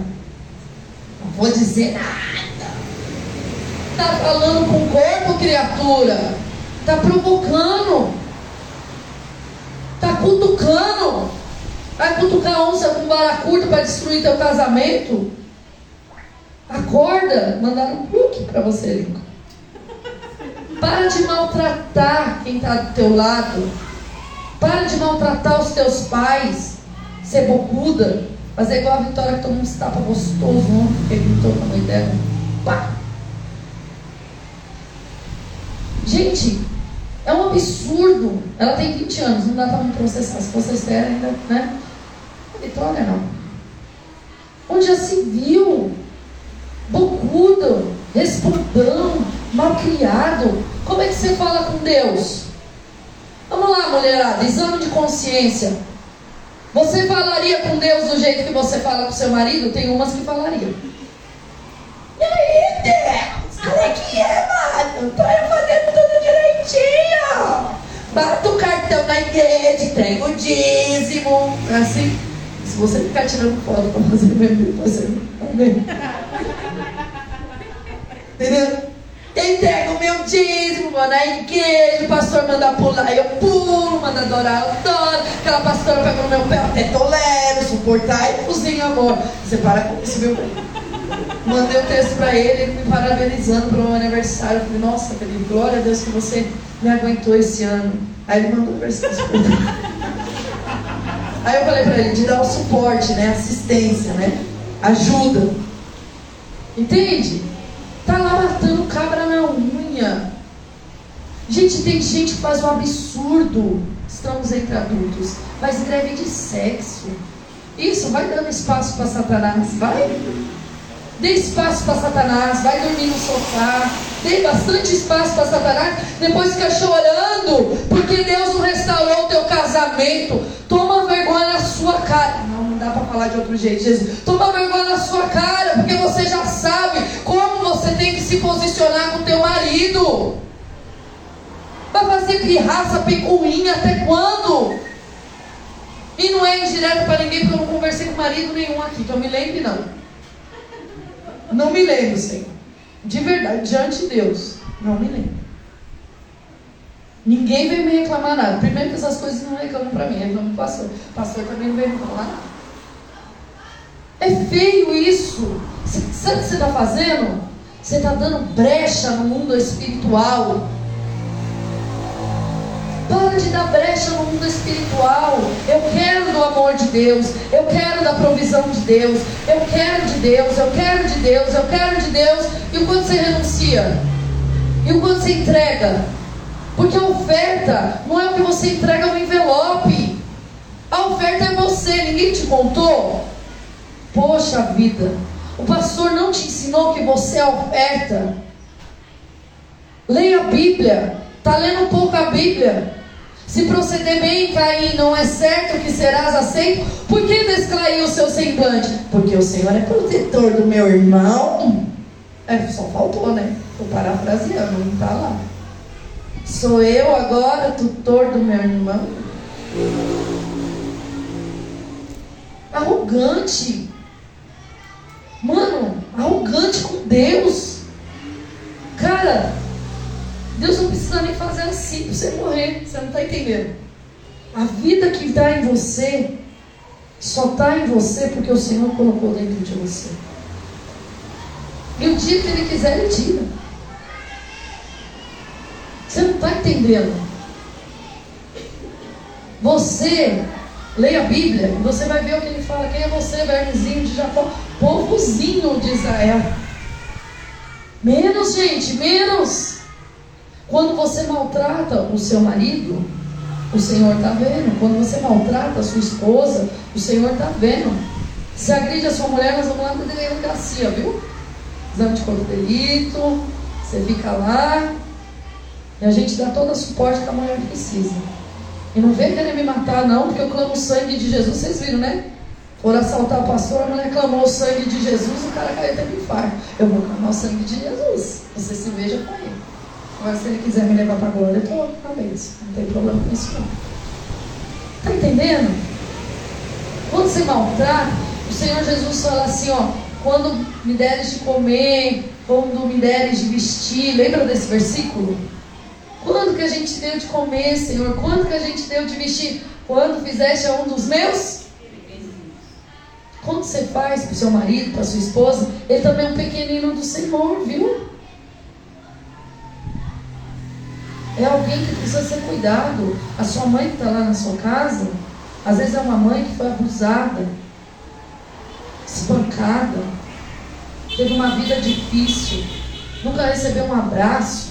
Não vou dizer nada. Está falando com o corpo, criatura. Está provocando. Está cutucando. Vai cutucar onça com vara curta para destruir teu casamento? Acorda. Mandaram um look para você, Lincoln. Para de maltratar quem está do teu lado. Para de maltratar os teus pais, ser bocuda, fazer igual a Vitória que tomou um tapa gostoso ontem, porque gritou a mãe dela. Pá! Gente, é um absurdo. Ela tem 20 anos, não dá para me processar. Se vocês derem ainda, né? Vitória não. Onde já se viu? Bocudo, respondão, malcriado. Como é que você fala com Deus? Vamos lá, mulherada, exame de consciência. Você falaria com Deus do jeito que você fala com seu marido? Tem umas que falariam. E aí, Deus? Como é que é, mano? Tô eu fazendo tudo direitinho. Bata o cartão na igreja, entrega o dízimo. É assim. Se você ficar tirando foto pra fazer bebê, você não ver. Entendeu? Entrega o meu dízimo, vou na igreja, o pastor manda pular, eu pulo, manda adorar, eu adoro. Aquela pastora pega no meu pé, até tolero, suportar e cozinha amor. Você para com isso, bem. Mandei o um texto para ele, ele me parabenizando para o meu aniversário. Eu falei, nossa, Felipe, glória a Deus que você me aguentou esse ano. Aí ele mandou o versículo. Aí eu falei para ele, de dar o suporte, né? Assistência, né? Ajuda. Entende? Tá lá matando cabra na unha. Gente, tem gente que faz um absurdo. Estamos entre adultos. Faz greve de sexo. Isso, vai dando espaço para Satanás. Vai. Dê espaço para Satanás, vai dormir no sofá, dê bastante espaço para Satanás, depois fica chorando, porque Deus não restaurou o teu casamento. Toma vergonha na sua cara. Não, não dá para falar de outro jeito, Jesus. Toma vergonha na sua cara, porque você já sabe como você tem que se posicionar com o teu marido. Vai fazer pirraça, picuinha até quando? E não é indireto para ninguém, porque eu não conversei com marido nenhum aqui, que eu me lembre não. Não me lembro, Senhor. De verdade, diante de Deus, não me lembro. Ninguém veio me reclamar nada. Primeiro que essas coisas não reclamam para mim, reclamam para o pastor. Pastor também não veio me reclamar nada. É feio isso. Sabe o que você está fazendo? Você está dando brecha no mundo espiritual de dar brecha no mundo espiritual. Eu quero do amor de Deus. Eu quero da provisão de Deus. Eu quero de Deus. Eu quero de Deus. Eu quero de Deus. E o quanto você renuncia? E o quanto você entrega? Porque a oferta não é o que você entrega no envelope. A oferta é você. Ninguém te contou? Poxa vida. O pastor não te ensinou que você é oferta. Leia a Bíblia. Está lendo um pouco a Bíblia. Se proceder bem, Caim, não é certo que serás aceito. Por que desclaiu o seu semblante? Porque o Senhor é protetor do meu irmão. É, só faltou, né? Estou parafraseando, não está lá. Sou eu agora tutor do meu irmão? Arrogante. Mano, arrogante com Deus. Cara, Deus não precisa nem fazer assim para você morrer. Você não está entendendo. A vida que está em você só está em você porque o Senhor colocou dentro de você. E o dia que Ele quiser, Ele tira. Você não está entendendo. Você leia a Bíblia você vai ver o que ele fala. Quem é você, vermezinho de Jacó? Povozinho de Israel. Menos, gente, menos. Quando você maltrata o seu marido, o Senhor está vendo. Quando você maltrata a sua esposa, o Senhor está vendo. Se agride a sua mulher, nós vamos lá na delegacia, viu? Exame de corpo de delito, você fica lá e a gente dá todo o suporte que a mulher precisa. E não vem querer me matar, não, porque eu clamo o sangue de Jesus, vocês viram, né? Foram assaltar o pastor, a mulher clamou o sangue de Jesus, o cara caiu até no infarto. Eu vou clamar o sangue de Jesus. Você se veja com ele. Agora, se ele quiser me levar para a glória, eu estou na bênção. Não tem problema com isso, não. Está entendendo? Quando você maltrata, o Senhor Jesus fala assim: ó, quando me deres de comer, quando me deres de vestir. Lembra desse versículo? Quando que a gente deu de comer, Senhor? Quando que a gente deu de vestir? Quando fizeste a um dos meus? Quando você faz para o seu marido, para sua esposa, ele também é um pequenino do Senhor, viu? É alguém que precisa ser cuidado. A sua mãe que está lá na sua casa, às vezes é uma mãe que foi abusada, espancada, teve uma vida difícil, nunca recebeu um abraço,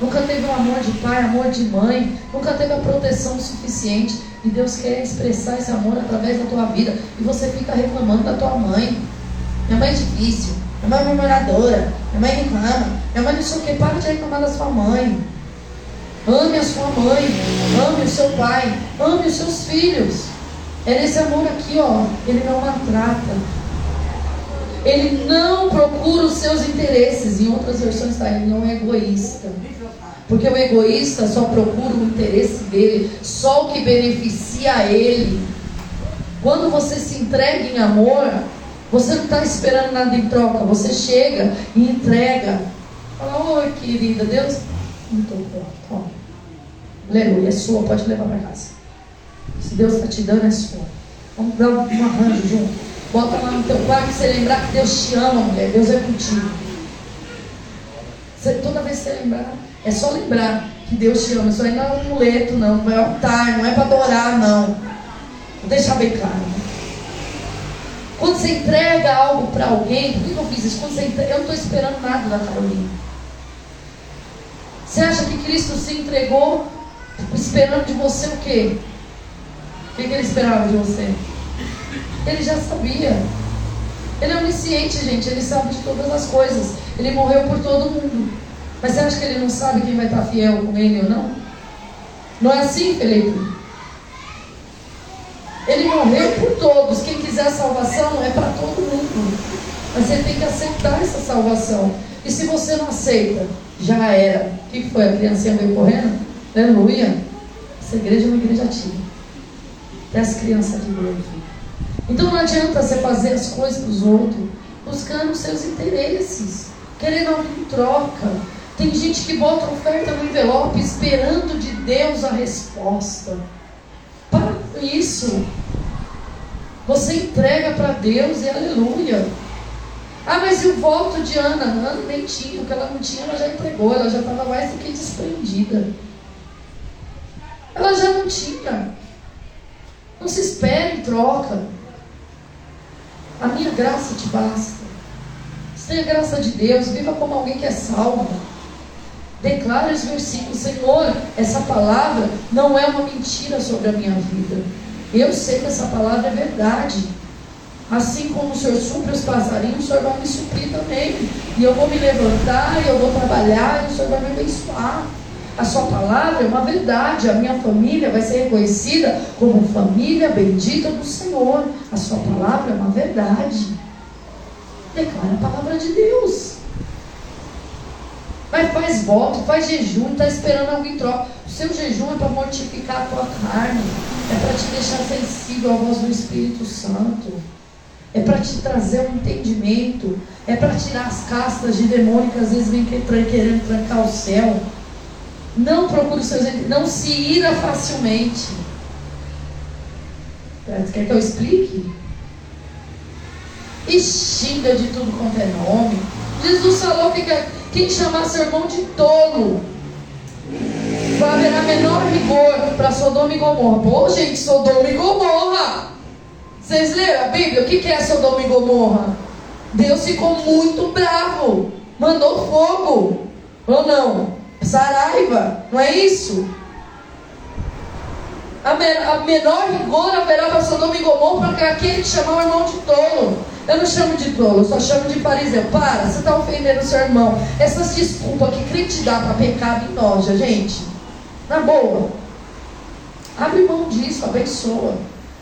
nunca teve um amor de pai, amor de mãe, nunca teve a proteção suficiente. E Deus quer expressar esse amor através da tua vida. E você fica reclamando da tua mãe. Minha mãe é difícil, minha mãe é murmuradora, minha mãe reclama, minha mãe não sei o que, para de reclamar da sua mãe. Ame a sua mãe, ame o seu pai, ame os seus filhos. É nesse amor aqui, ó. Ele não maltrata. Ele não procura os seus interesses. Em outras versões está, ele não é egoísta. Porque o egoísta só procura o interesse dele, só o que beneficia ele. Quando você se entrega em amor, você não está esperando nada em troca. Você chega e entrega. Fala, oi querida, Deus. Muito bom. Aleluia, é sua, pode levar para casa. Se Deus está te dando, é sua. Vamos dar um arranjo junto. Bota lá no teu quarto você lembrar que Deus te ama, mulher. Deus é contigo. Você, toda vez que você lembrar, é só lembrar que Deus te ama. Isso aí não é um amuleto, não. Não é altar, não é para adorar, não. Vou deixar bem claro. Quando você entrega algo para alguém, por que eu fiz isso? Quando você entrega, eu não estou esperando nada da Carolina. Você acha que Cristo se entregou esperando de você o quê? O que, que ele esperava de você? Ele já sabia. Ele é onisciente, gente. Ele sabe de todas as coisas. Ele morreu por todo mundo. Mas você acha que ele não sabe quem vai estar fiel com ele ou não? Não é assim, Felipe? Ele morreu por todos. Quem quiser salvação é para todo mundo. Mas você tem que aceitar essa salvação. E se você não aceita, já era. O que foi? A criancinha veio correndo? Aleluia. Essa igreja é uma igreja ativa. Até as crianças de igreja. Então não adianta você fazer as coisas para os outros buscando os seus interesses, querendo algo em troca. Tem gente que bota oferta no envelope esperando de Deus a resposta isso. Você entrega para Deus e aleluia. Ah, mas e o voto de Ana? Ana nem tinha, o que ela não tinha, ela já entregou, ela já estava mais do que desprendida. Ela já não tinha. Não se espere em troca. A minha graça te basta. Tem a graça de Deus, viva como alguém que é salvo. Declara esse versículo, Senhor, essa palavra não é uma mentira sobre a minha vida. Eu sei que essa palavra é verdade. Assim como o Senhor supre os passarinhos, o Senhor vai me suprir também. E eu vou me levantar, e eu vou trabalhar, e o Senhor vai me abençoar. A sua palavra é uma verdade. A minha família vai ser reconhecida como família bendita do Senhor. A sua palavra é uma verdade. Declara a palavra de Deus. Mas faz voto, faz jejum, está esperando alguém trocar. O seu jejum é para mortificar a tua carne, é para te deixar sensível à voz do Espírito Santo, é para te trazer um entendimento, é para tirar as castas de demônio que às vezes vem querendo trancar o céu. Não procure os seus não se ira facilmente. Quer que eu explique? E xinga de tudo quanto é nome. Jesus falou que quem chamar seu irmão de tolo vai haver a menor rigor para Sodoma e Gomorra. Pô, gente, Sodoma e Gomorra. Vocês leram a Bíblia? O que é Sodoma e Gomorra? Deus ficou muito bravo. Mandou fogo. Ou não? Saraiva. Não é isso? A, menor rigor haverá para Sodoma e Gomorra para aquele que chamar o irmão de tolo. Eu não chamo de tolo, eu só chamo de fariseu. Para, você está ofendendo o seu irmão. Essas desculpas que crente dá para pecado e noja, gente. Na boa. Abre mão disso, abençoa.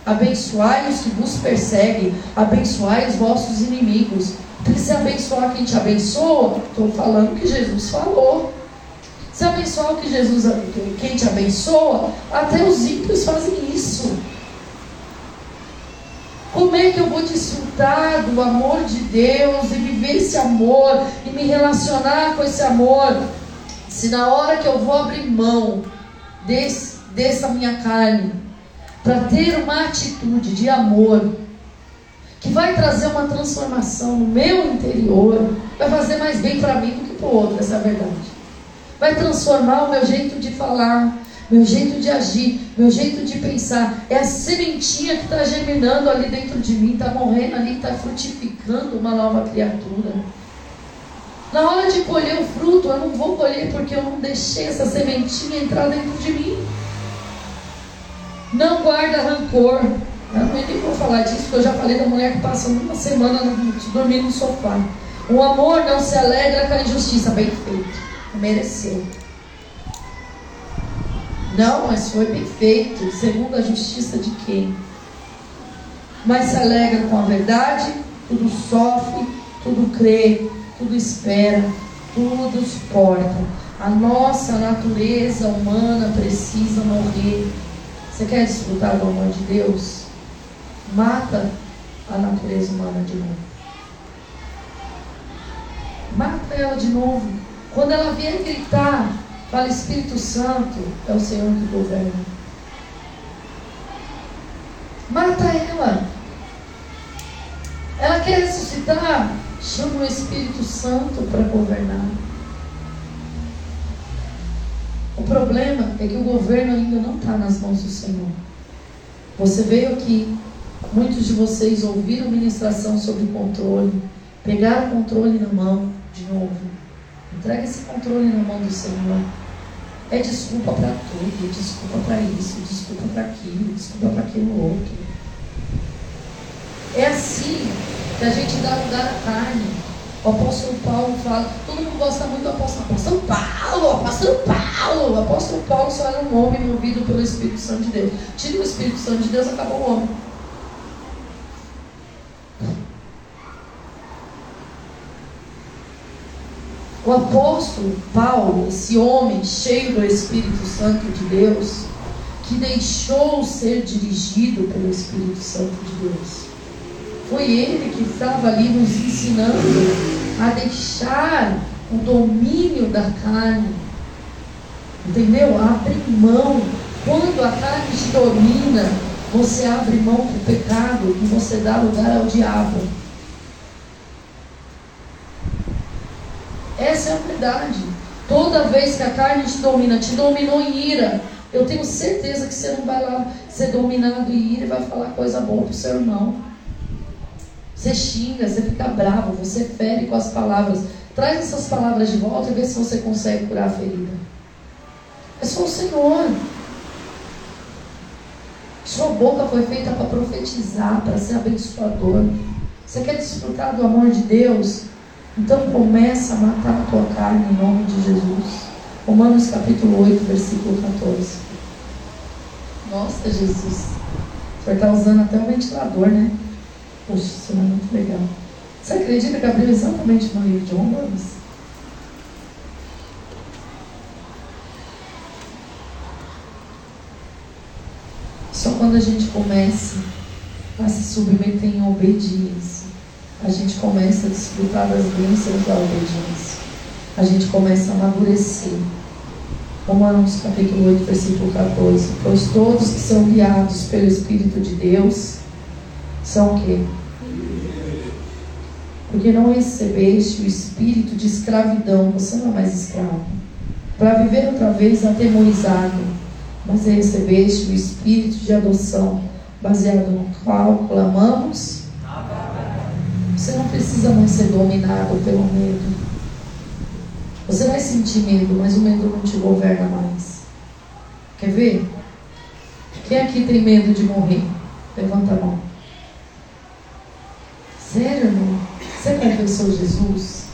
Abençoai os que vos perseguem, abençoai os vossos inimigos. Porque se abençoar quem te abençoa, estou falando que Jesus falou. Se abençoar o que Jesus, quem te abençoa, até os ímpios fazem isso. Como é que eu vou desfrutar do amor de Deus e viver esse amor e me relacionar com esse amor? Se na hora que eu vou abrir mão desse, dessa minha carne, para ter uma atitude de amor, que vai trazer uma transformação no meu interior, vai fazer mais bem para mim do que para o outro, essa é a verdade. Vai transformar o meu jeito de falar, meu jeito de agir, meu jeito de pensar. É a sementinha que está germinando ali dentro de mim, está morrendo ali, está frutificando uma nova criatura. Na hora de colher o fruto, eu não vou colher porque eu não deixei essa sementinha entrar dentro de mim. Não guarda rancor. Eu nem vou falar disso, porque eu já falei da mulher que passa uma semana dormindo no sofá. O amor não se alegra com a injustiça. Bem feito. Mereceu. Não, mas foi bem feito. Segundo a justiça de quem? mas se alegra com a verdade, tudo sofre, tudo crê, tudo espera, tudo suporta. A nossa natureza humana precisa morrer. Você quer desfrutar do amor de Deus? Mata a natureza humana de novo. Mata ela de novo. Quando ela vier gritar, fala Espírito Santo, é o Senhor que governa. Mata ela. Ela quer ressuscitar, chama o Espírito Santo para governar. O problema é que o governo ainda não está nas mãos do Senhor. Você veio aqui, muitos de vocês ouviram ministração sobre controle, pegaram o controle na mão de novo. Entrega esse controle na mão do Senhor. É desculpa para tudo, desculpa para isso, desculpa para aquilo, desculpa para aquilo outro. É assim que a gente dá lugar à carne. O apóstolo Paulo fala, todo mundo gosta muito do apóstolo, apóstolo Paulo, apóstolo Paulo. O apóstolo Paulo só era um homem movido pelo Espírito Santo de Deus. Tira o Espírito Santo de Deus, acabou o homem. O apóstolo Paulo, esse homem cheio do Espírito Santo de Deus, que deixou ser dirigido pelo Espírito Santo de Deus, foi ele que estava ali nos ensinando a deixar o domínio da carne, entendeu? A abrir mão. Quando a carne te domina, você abre mão do pecado e você dá lugar ao diabo. Essa é a verdade. Toda vez que a carne te domina, te dominou em ira, eu tenho certeza que você não vai lá ser dominado em ira e vai falar coisa boa para o seu irmão. Você xinga, você fica bravo, você fere com as palavras. Traz essas palavras de volta e vê se você consegue curar a ferida. É só o Senhor. Sua boca foi feita para profetizar, para ser abençoador. Você quer desfrutar do amor de Deus? Então começa a matar a tua carne em nome de Jesus. Romanos capítulo 8, versículo 14. Nossa, Jesus. O senhor está usando até o ventilador, né? Poxa, isso é muito legal. Você acredita que abriu exatamente no livro de Romanos? Só quando a gente começa a se submeter em obediência a gente começa a desfrutar das bênçãos da obediência. A gente começa a amadurecer. Romanos capítulo 8, versículo 14. Pois todos que são guiados pelo Espírito de Deus são o quê? Porque não recebeste o espírito de escravidão, você não é mais escravo, para viver outra vez atemorizado, mas recebeste o espírito de adoção, baseado no qual clamamos você não precisa mais ser dominado pelo medo. Você vai sentir medo, mas o medo não te governa mais. Quer ver? Quem aqui tem medo de morrer? Levanta a mão. Sério, irmão? Você confessou Jesus?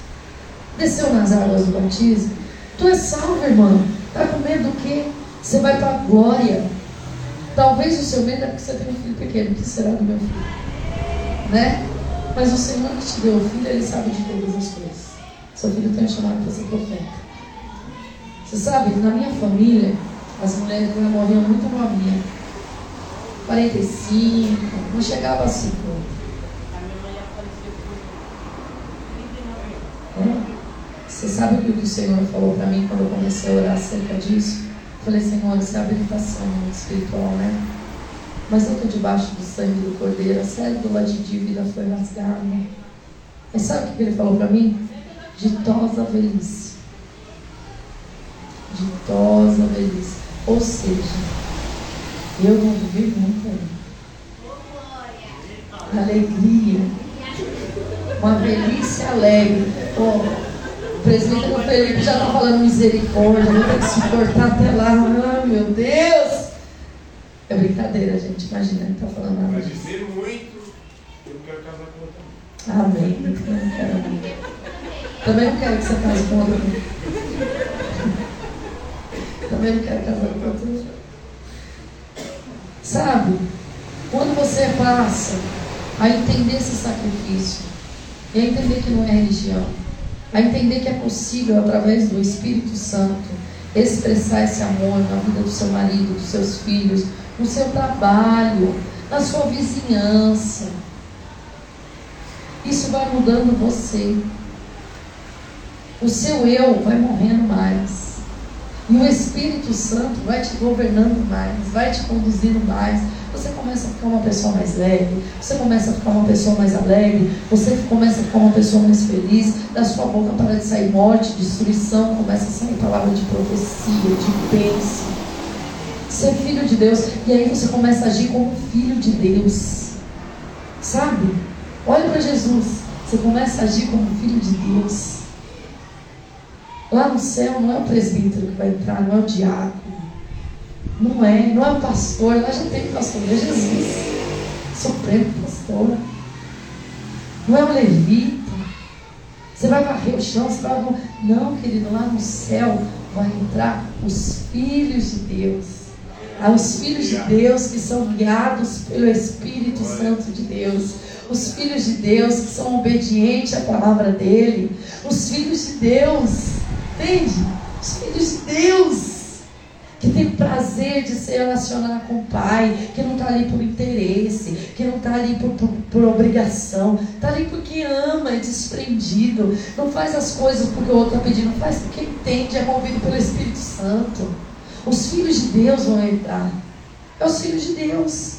Desceu nas águas do batismo? Tu é salvo, irmão. Tá com medo do quê? Você vai para a glória. Talvez o seu medo é porque você tem um filho pequeno. O que será do meu filho? Né? Mas o Senhor que te deu o filho, Ele sabe de todas as coisas. Seu filho tem um chamado para ser profeta. Você sabe, na minha família, as mulheres morriam muito novinha. 45, não chegava a 50. É? Você sabe o que o Senhor falou para mim quando eu comecei a orar acerca disso? Eu falei, Senhor, isso é habilitação espiritual, né? Mas eu estou debaixo do sangue do Cordeiro, a célula de dívida foi rasgada. Mas sabe o que ele falou para mim? Ditosa velhice. Ditosa velhice. Ou seja, eu vou viver muito aí. Alegria. Uma velhice alegre. Oh, o presbítero Felipe já está falando misericórdia, vou ter que suportar até lá. Ah, meu Deus! É brincadeira, gente. Imagina, não está falando nada. Vai dizer muito, eu não quero casar com outra. Amém. Também não quero. Também não quero que você case com outra. Também não quero casar com outra. Sabe? Quando você passa a entender esse sacrifício, e a entender que não é religião, a entender que é possível, através do Espírito Santo, expressar esse amor na vida do seu marido, dos seus filhos, no seu trabalho, na sua vizinhança. Isso vai mudando você. O seu eu vai morrendo mais. E o Espírito Santo vai te governando mais, vai te conduzindo mais. Você começa a ficar uma pessoa mais leve, você começa a ficar uma pessoa mais alegre, você começa a ficar uma pessoa mais feliz. Da sua boca para de sair morte, destruição, começa a sair palavra de profecia, de bênção. Ser filho de Deus, e aí você começa a agir como filho de Deus. Sabe? Olha para Jesus, você começa a agir como filho de Deus. Lá no céu não é o presbítero que vai entrar, não é o diácono. Não é, não é o pastor, lá já tem pastor, é Jesus. Supremo pastor. Não é o levita. Você vai varrer o chão, você vai. Não, querido, lá no céu vai entrar os filhos de Deus. Ah, os filhos de Deus que são guiados pelo Espírito Santo de Deus. Os filhos de Deus que são obedientes à palavra dele. Os filhos de Deus Entende? Os filhos de Deus. Que tem prazer de se relacionar com o Pai, que não está ali por interesse, que não está ali por, por, por obrigação, está ali porque ama, é desprendido, não faz as coisas porque o outro está pedindo, faz porque entende, é movido pelo Espírito Santo. Os filhos de Deus vão entrar. É os filhos de Deus.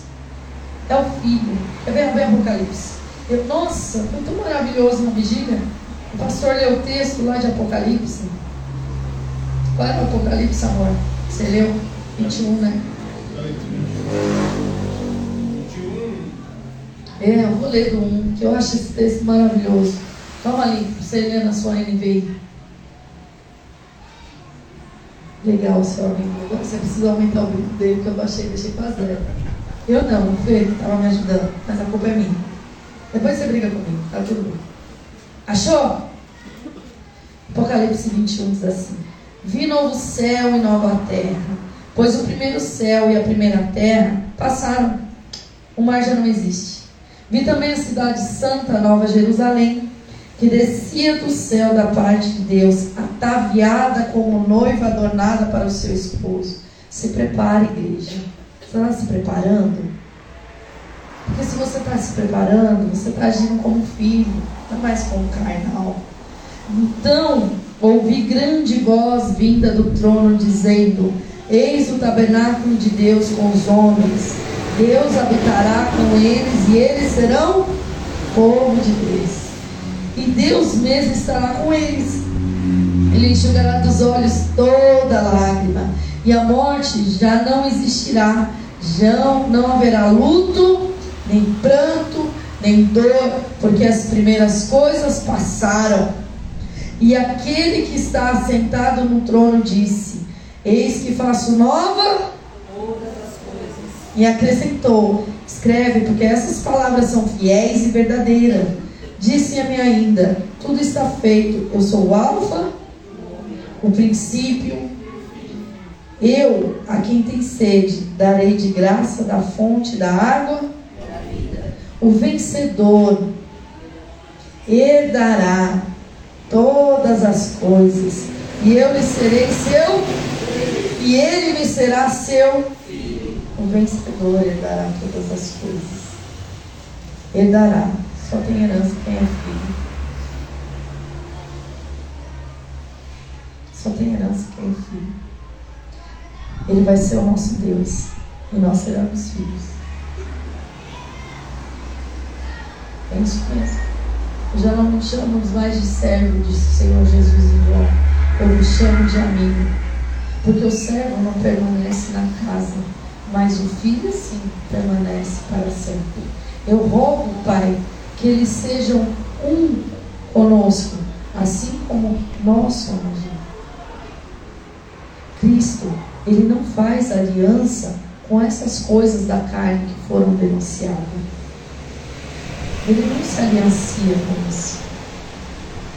É o filho. É ver bem Apocalipse. Eu, nossa, foi tão maravilhoso na vigília. O pastor leu o texto lá de Apocalipse. Qual era o Apocalipse, amor? Você leu? 21, né? 21. É, eu vou ler do 1, que eu acho esse texto maravilhoso. Calma ali, você lê na sua NVI. Legal, seu amigo. Você precisa aumentar o grupo dele, que eu baixei, deixei para zero. Eu não, o Fê estava me ajudando, mas a culpa é minha. Depois você briga comigo, tá tudo bem. Achou? Apocalipse 21 diz assim: Vi novo céu e nova terra, pois o primeiro céu e a primeira terra passaram, o mar já não existe. Vi também a cidade santa, Nova Jerusalém, que descia do céu da parte de Deus, ataviada como noiva adornada para o seu esposo. Se prepare, igreja. Você está se preparando? Porque se você está se preparando, você está agindo como filho, não mais como carnal. Então, ouvi grande voz vinda do trono dizendo: Eis o tabernáculo de Deus com os homens. Deus habitará com eles e eles serão povo de Deus. E Deus mesmo estará com eles. Ele enxugará dos olhos toda lágrima, e a morte já não existirá. Já não haverá luto, nem pranto, nem dor, porque as primeiras coisas passaram. E aquele que está assentado no trono disse: Eis que faço nova todas as coisas. E acrescentou: Escreve, porque essas palavras são fiéis e verdadeiras. Disse-me ainda: Tudo está feito. Eu sou o Alfa, o princípio. Eu, a quem tem sede, darei de graça da fonte da água. O vencedor herdará todas as coisas, e eu lhe serei seu, e ele me será seu. O vencedor herdará todas as coisas. Herdará. Só tem herança quem é filho. Só tem herança quem é filho. Ele vai ser o nosso Deus. E nós seremos filhos. É isso mesmo. Já não me chamamos mais de servo, disse o Senhor Jesus em João. Eu me chamo de amigo. Porque o servo não permanece na casa, mas o filho sim permanece para sempre. Eu rogo, Pai, que eles sejam um conosco, assim como nós somos um. Cristo, ele não faz aliança com essas coisas da carne que foram denunciadas. Ele não se aliancia com isso.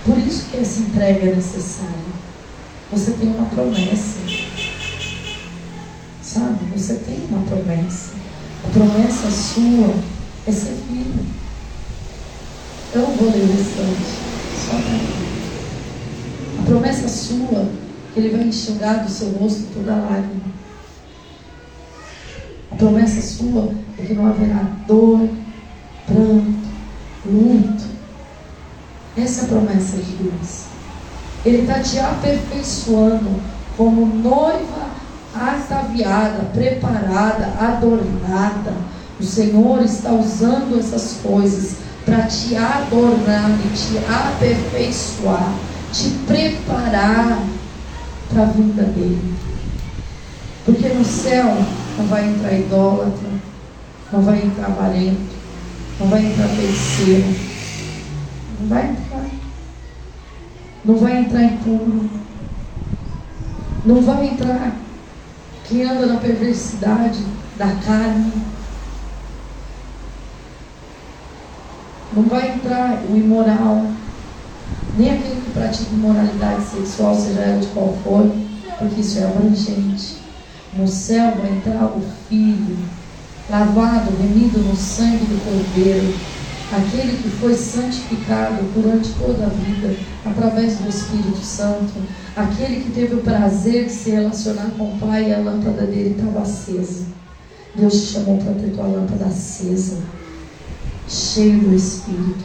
Por isso que essa entrega é necessária. Você tem uma promessa. Sabe? Você tem uma promessa. A promessa sua é ser filho. Eu não vou ler o restante. Só A promessa sua, que Ele vai enxugar do seu rosto toda lágrima. A promessa sua é que não haverá dor, pranto, luto. Essa é a promessa de Deus. Ele está te aperfeiçoando como noiva ataviada, preparada, adornada. O Senhor está usando essas coisas para te adornar e te aperfeiçoar, te preparar para a vinda dele. Porque no céu não vai entrar idólatra, não vai entrar avarento, não vai entrar terceiro, não vai entrar, não vai entrar impuro, não vai entrar quem anda na perversidade da carne. Não vai entrar o imoral, nem aquele que pratica imoralidade sexual, seja ela de qual for, porque isso é abrangente. No céu vai entrar o Filho, lavado, remido no sangue do Cordeiro, aquele que foi santificado durante toda a vida, através do Espírito Santo, aquele que teve o prazer de se relacionar com o Pai e a lâmpada dele estava acesa. Deus te chamou para ter tua lâmpada acesa, cheio do Espírito,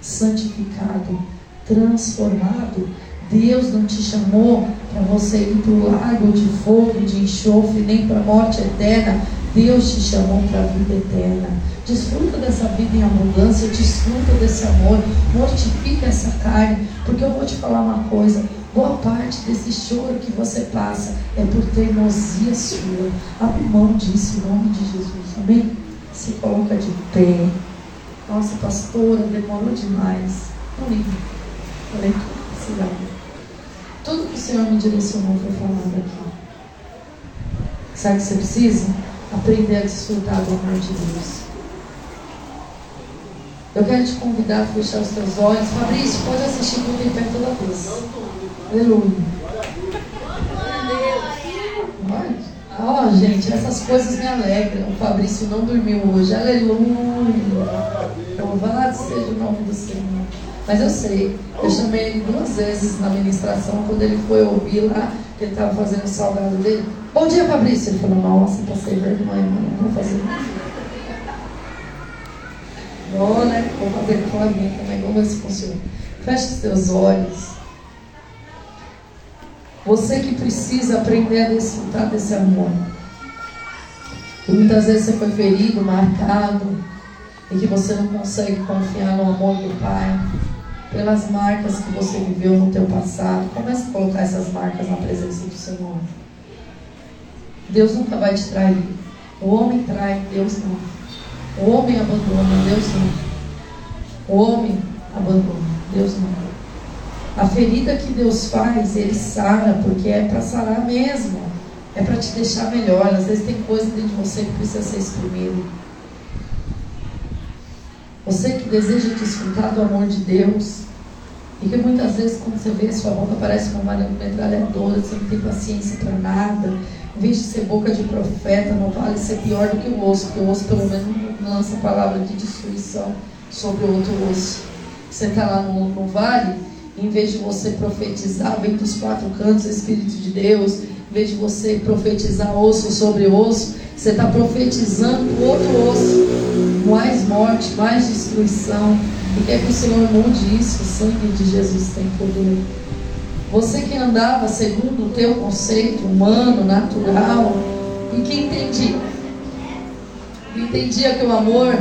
santificado, transformado. Deus não te chamou para você ir para o lago de fogo, de enxofre, nem para a morte eterna. Deus te chamou para a vida eterna. Desfruta dessa vida em abundância, desfruta desse amor, mortifica essa carne, porque eu vou te falar uma coisa: boa parte desse choro que você passa é por teimosia sua. Abre mão disso em nome de Jesus, amém? Se coloca de pé. Nossa, pastora, demorou demais. Falei tudo que precisava. Tudo que o Senhor me direcionou foi falado aqui. Sabe o que você precisa? Aprender a desfrutar do amor de Deus. Eu quero te convidar a fechar os teus olhos. Fabrício, pode assistir tudo em pé toda vez. Aleluia. Ó, oh, gente, essas coisas me alegram. O Fabrício não dormiu hoje. Aleluia. Louvado seja o nome do Senhor. Mas eu sei, eu chamei ele duas vezes na ministração, quando ele foi ouvir lá, que ele estava fazendo o salgado dele. Bom dia, Fabrício. Ele falou, nossa, passei vergonha, mano, não vou fazer. Vou, né? Vou fazer com a minha também, vamos ver se funciona. Feche os teus olhos. Você que precisa aprender a desfrutar desse amor. E muitas vezes você foi ferido, marcado, e que você não consegue confiar no amor do Pai, pelas marcas que você viveu no teu passado. Comece a colocar essas marcas na presença do Senhor. Deus nunca vai te trair. O homem trai, Deus não. O homem abandona, Deus não. O homem abandona, Deus não. A ferida que Deus faz, Ele sara, porque é para sarar mesmo. É para te deixar melhor. Às vezes tem coisa dentro de você que precisa ser exprimida. Você que deseja desfrutar do amor de Deus, e que muitas vezes quando você vê sua boca parece uma metralhadora, você não tem paciência para nada, em vez de ser boca de profeta, não vale ser pior do que o osso, porque o osso pelo menos não lança palavra de destruição sobre o outro osso. Você está lá no, no vale, em vez de você profetizar, vem dos quatro cantos o Espírito de Deus, em vez de você profetizar osso sobre osso, você está profetizando o outro osso. Mais morte, mais destruição. E quer que o Senhor mude isso? O sangue de Jesus tem poder. Você que andava segundo o teu conceito humano, natural, e que entendia, entendia que o amor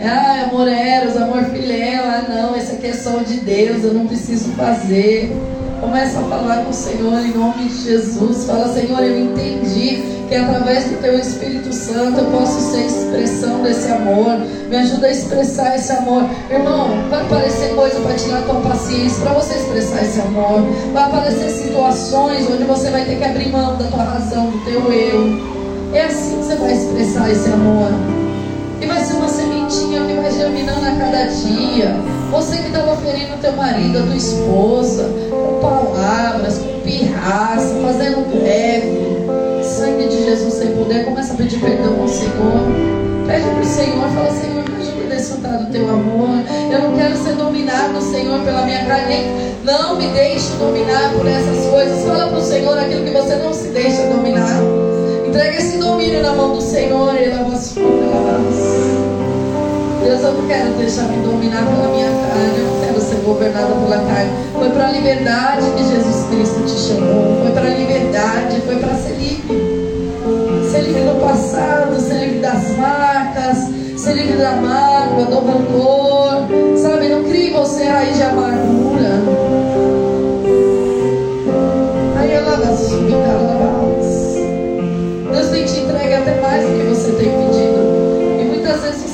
ah, amor eros, amor filéu, ah não, esse aqui é só de Deus, eu não preciso fazer. Começa a falar com o Senhor em nome de Jesus. Fala, Senhor, eu entendi que através do Teu Espírito Santo eu posso ser expressão desse amor. Me ajuda a expressar esse amor. Irmão, vai aparecer coisa para tirar tua paciência, para você expressar esse amor. Vai aparecer situações onde você vai ter que abrir mão da tua razão, do teu eu. É assim que você vai expressar esse amor. E vai ser uma sementinha que vai germinando a cada dia. Você que estava ferindo teu marido, a tua esposa, com palavras, com pirraça, fazendo greve. Sangue de Jesus sem poder, começa a pedir perdão ao Senhor. Pede para o Senhor, fala, Senhor, me ajuda a desfrutar do teu amor. Eu não quero ser dominado Senhor pela minha carne. Não me deixe dominar por essas coisas. Fala para o Senhor aquilo que você não se deixa dominar. Entrega esse domínio na mão do Senhor e leva as Deus, eu não quero deixar me dominar pela minha carne, eu não quero ser governada pela carne. Foi para a liberdade que Jesus Cristo te chamou. Foi para a liberdade, foi para ser livre. Ser livre do passado, ser livre das marcas, ser livre da mágoa, do rancor. Sabe, não crie você raiz de amargura. Aí ela vai Deus tem te entregue até mais do que você tem pedido.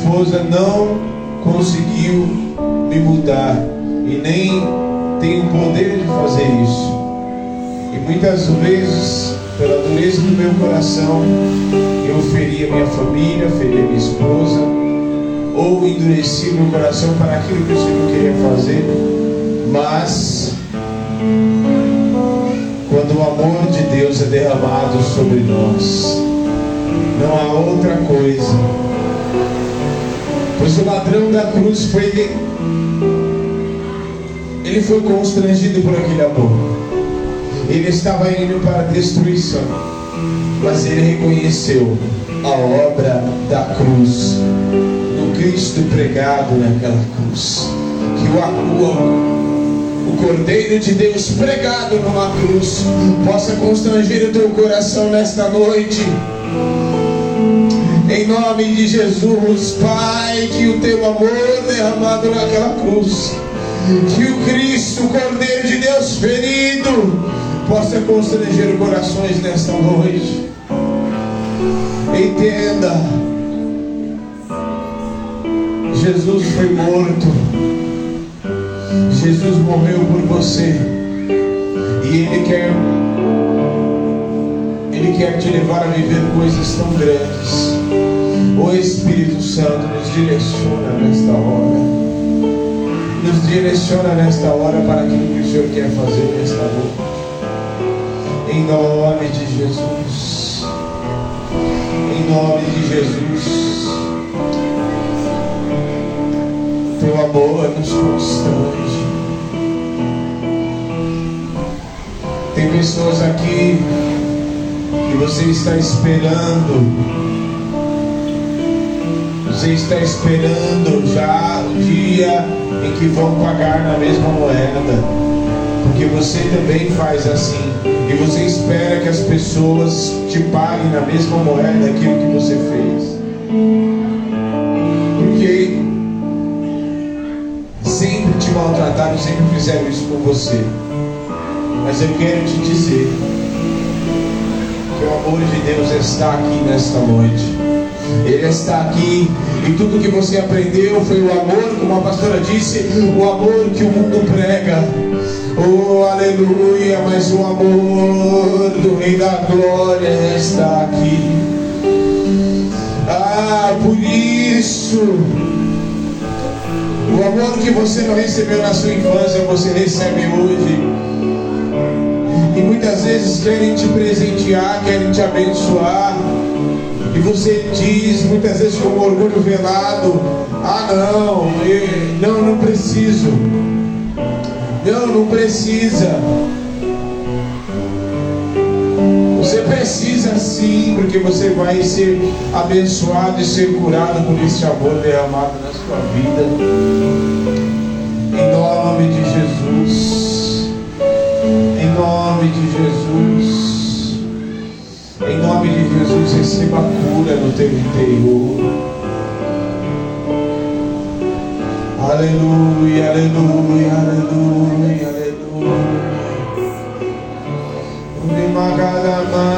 esposa não conseguiu me mudar e nem tem o poder de fazer isso. E muitas vezes, pela dureza do meu coração, eu feri a minha família, feri a minha esposa, ou endureci meu coração para aquilo que o Senhor queria fazer, mas quando o amor de Deus é derramado sobre nós, não há outra coisa Pois o ladrão da cruz foi ele foi constrangido por aquele amor. Ele estava indo para a destruição, mas ele reconheceu a obra da cruz, do Cristo pregado naquela cruz. Que o, o, o Cordeiro de Deus pregado numa cruz possa constranger o teu coração nesta noite. Em nome de Jesus, Pai, que o teu amor derramado naquela cruz, que o Cristo, o Cordeiro de Deus ferido, possa constranger corações nesta noite. Entenda, Jesus foi morto, Jesus morreu por você, e Ele quer, Ele quer te levar a viver coisas tão grandes. O Espírito Santo nos direciona nesta hora. Nos direciona nesta hora para aquilo que o Senhor quer fazer nesta noite. Em nome de Jesus. Em nome de Jesus. Teu amor nos constrange. Tem pessoas aqui que você está esperando você está esperando já o dia em que vão pagar na mesma moeda. Porque você também faz assim. E você espera que as pessoas te paguem na mesma moeda aquilo que você fez. Porque sempre te maltrataram, sempre fizeram isso com você. Mas eu quero te dizer que o amor de Deus está aqui nesta noite. Ele está aqui e tudo que você aprendeu foi o amor, como a pastora disse, o amor que o mundo prega. Oh, aleluia, mas o amor do Rei da Glória está aqui. Ah, por isso, o amor que você não recebeu na sua infância, você recebe hoje. E muitas vezes querem te presentear, querem te abençoar. E você diz muitas vezes com orgulho velado: Ah, não, eu, não, não preciso. Não, não precisa. Você precisa sim, porque você vai ser abençoado e ser curado por esse amor derramado na sua vida. Em nome de Jesus. Em nome de Jesus. Em nome de Jesus, receba cura no teu interior. Aleluia, aleluia, aleluia, aleluia. Senhor,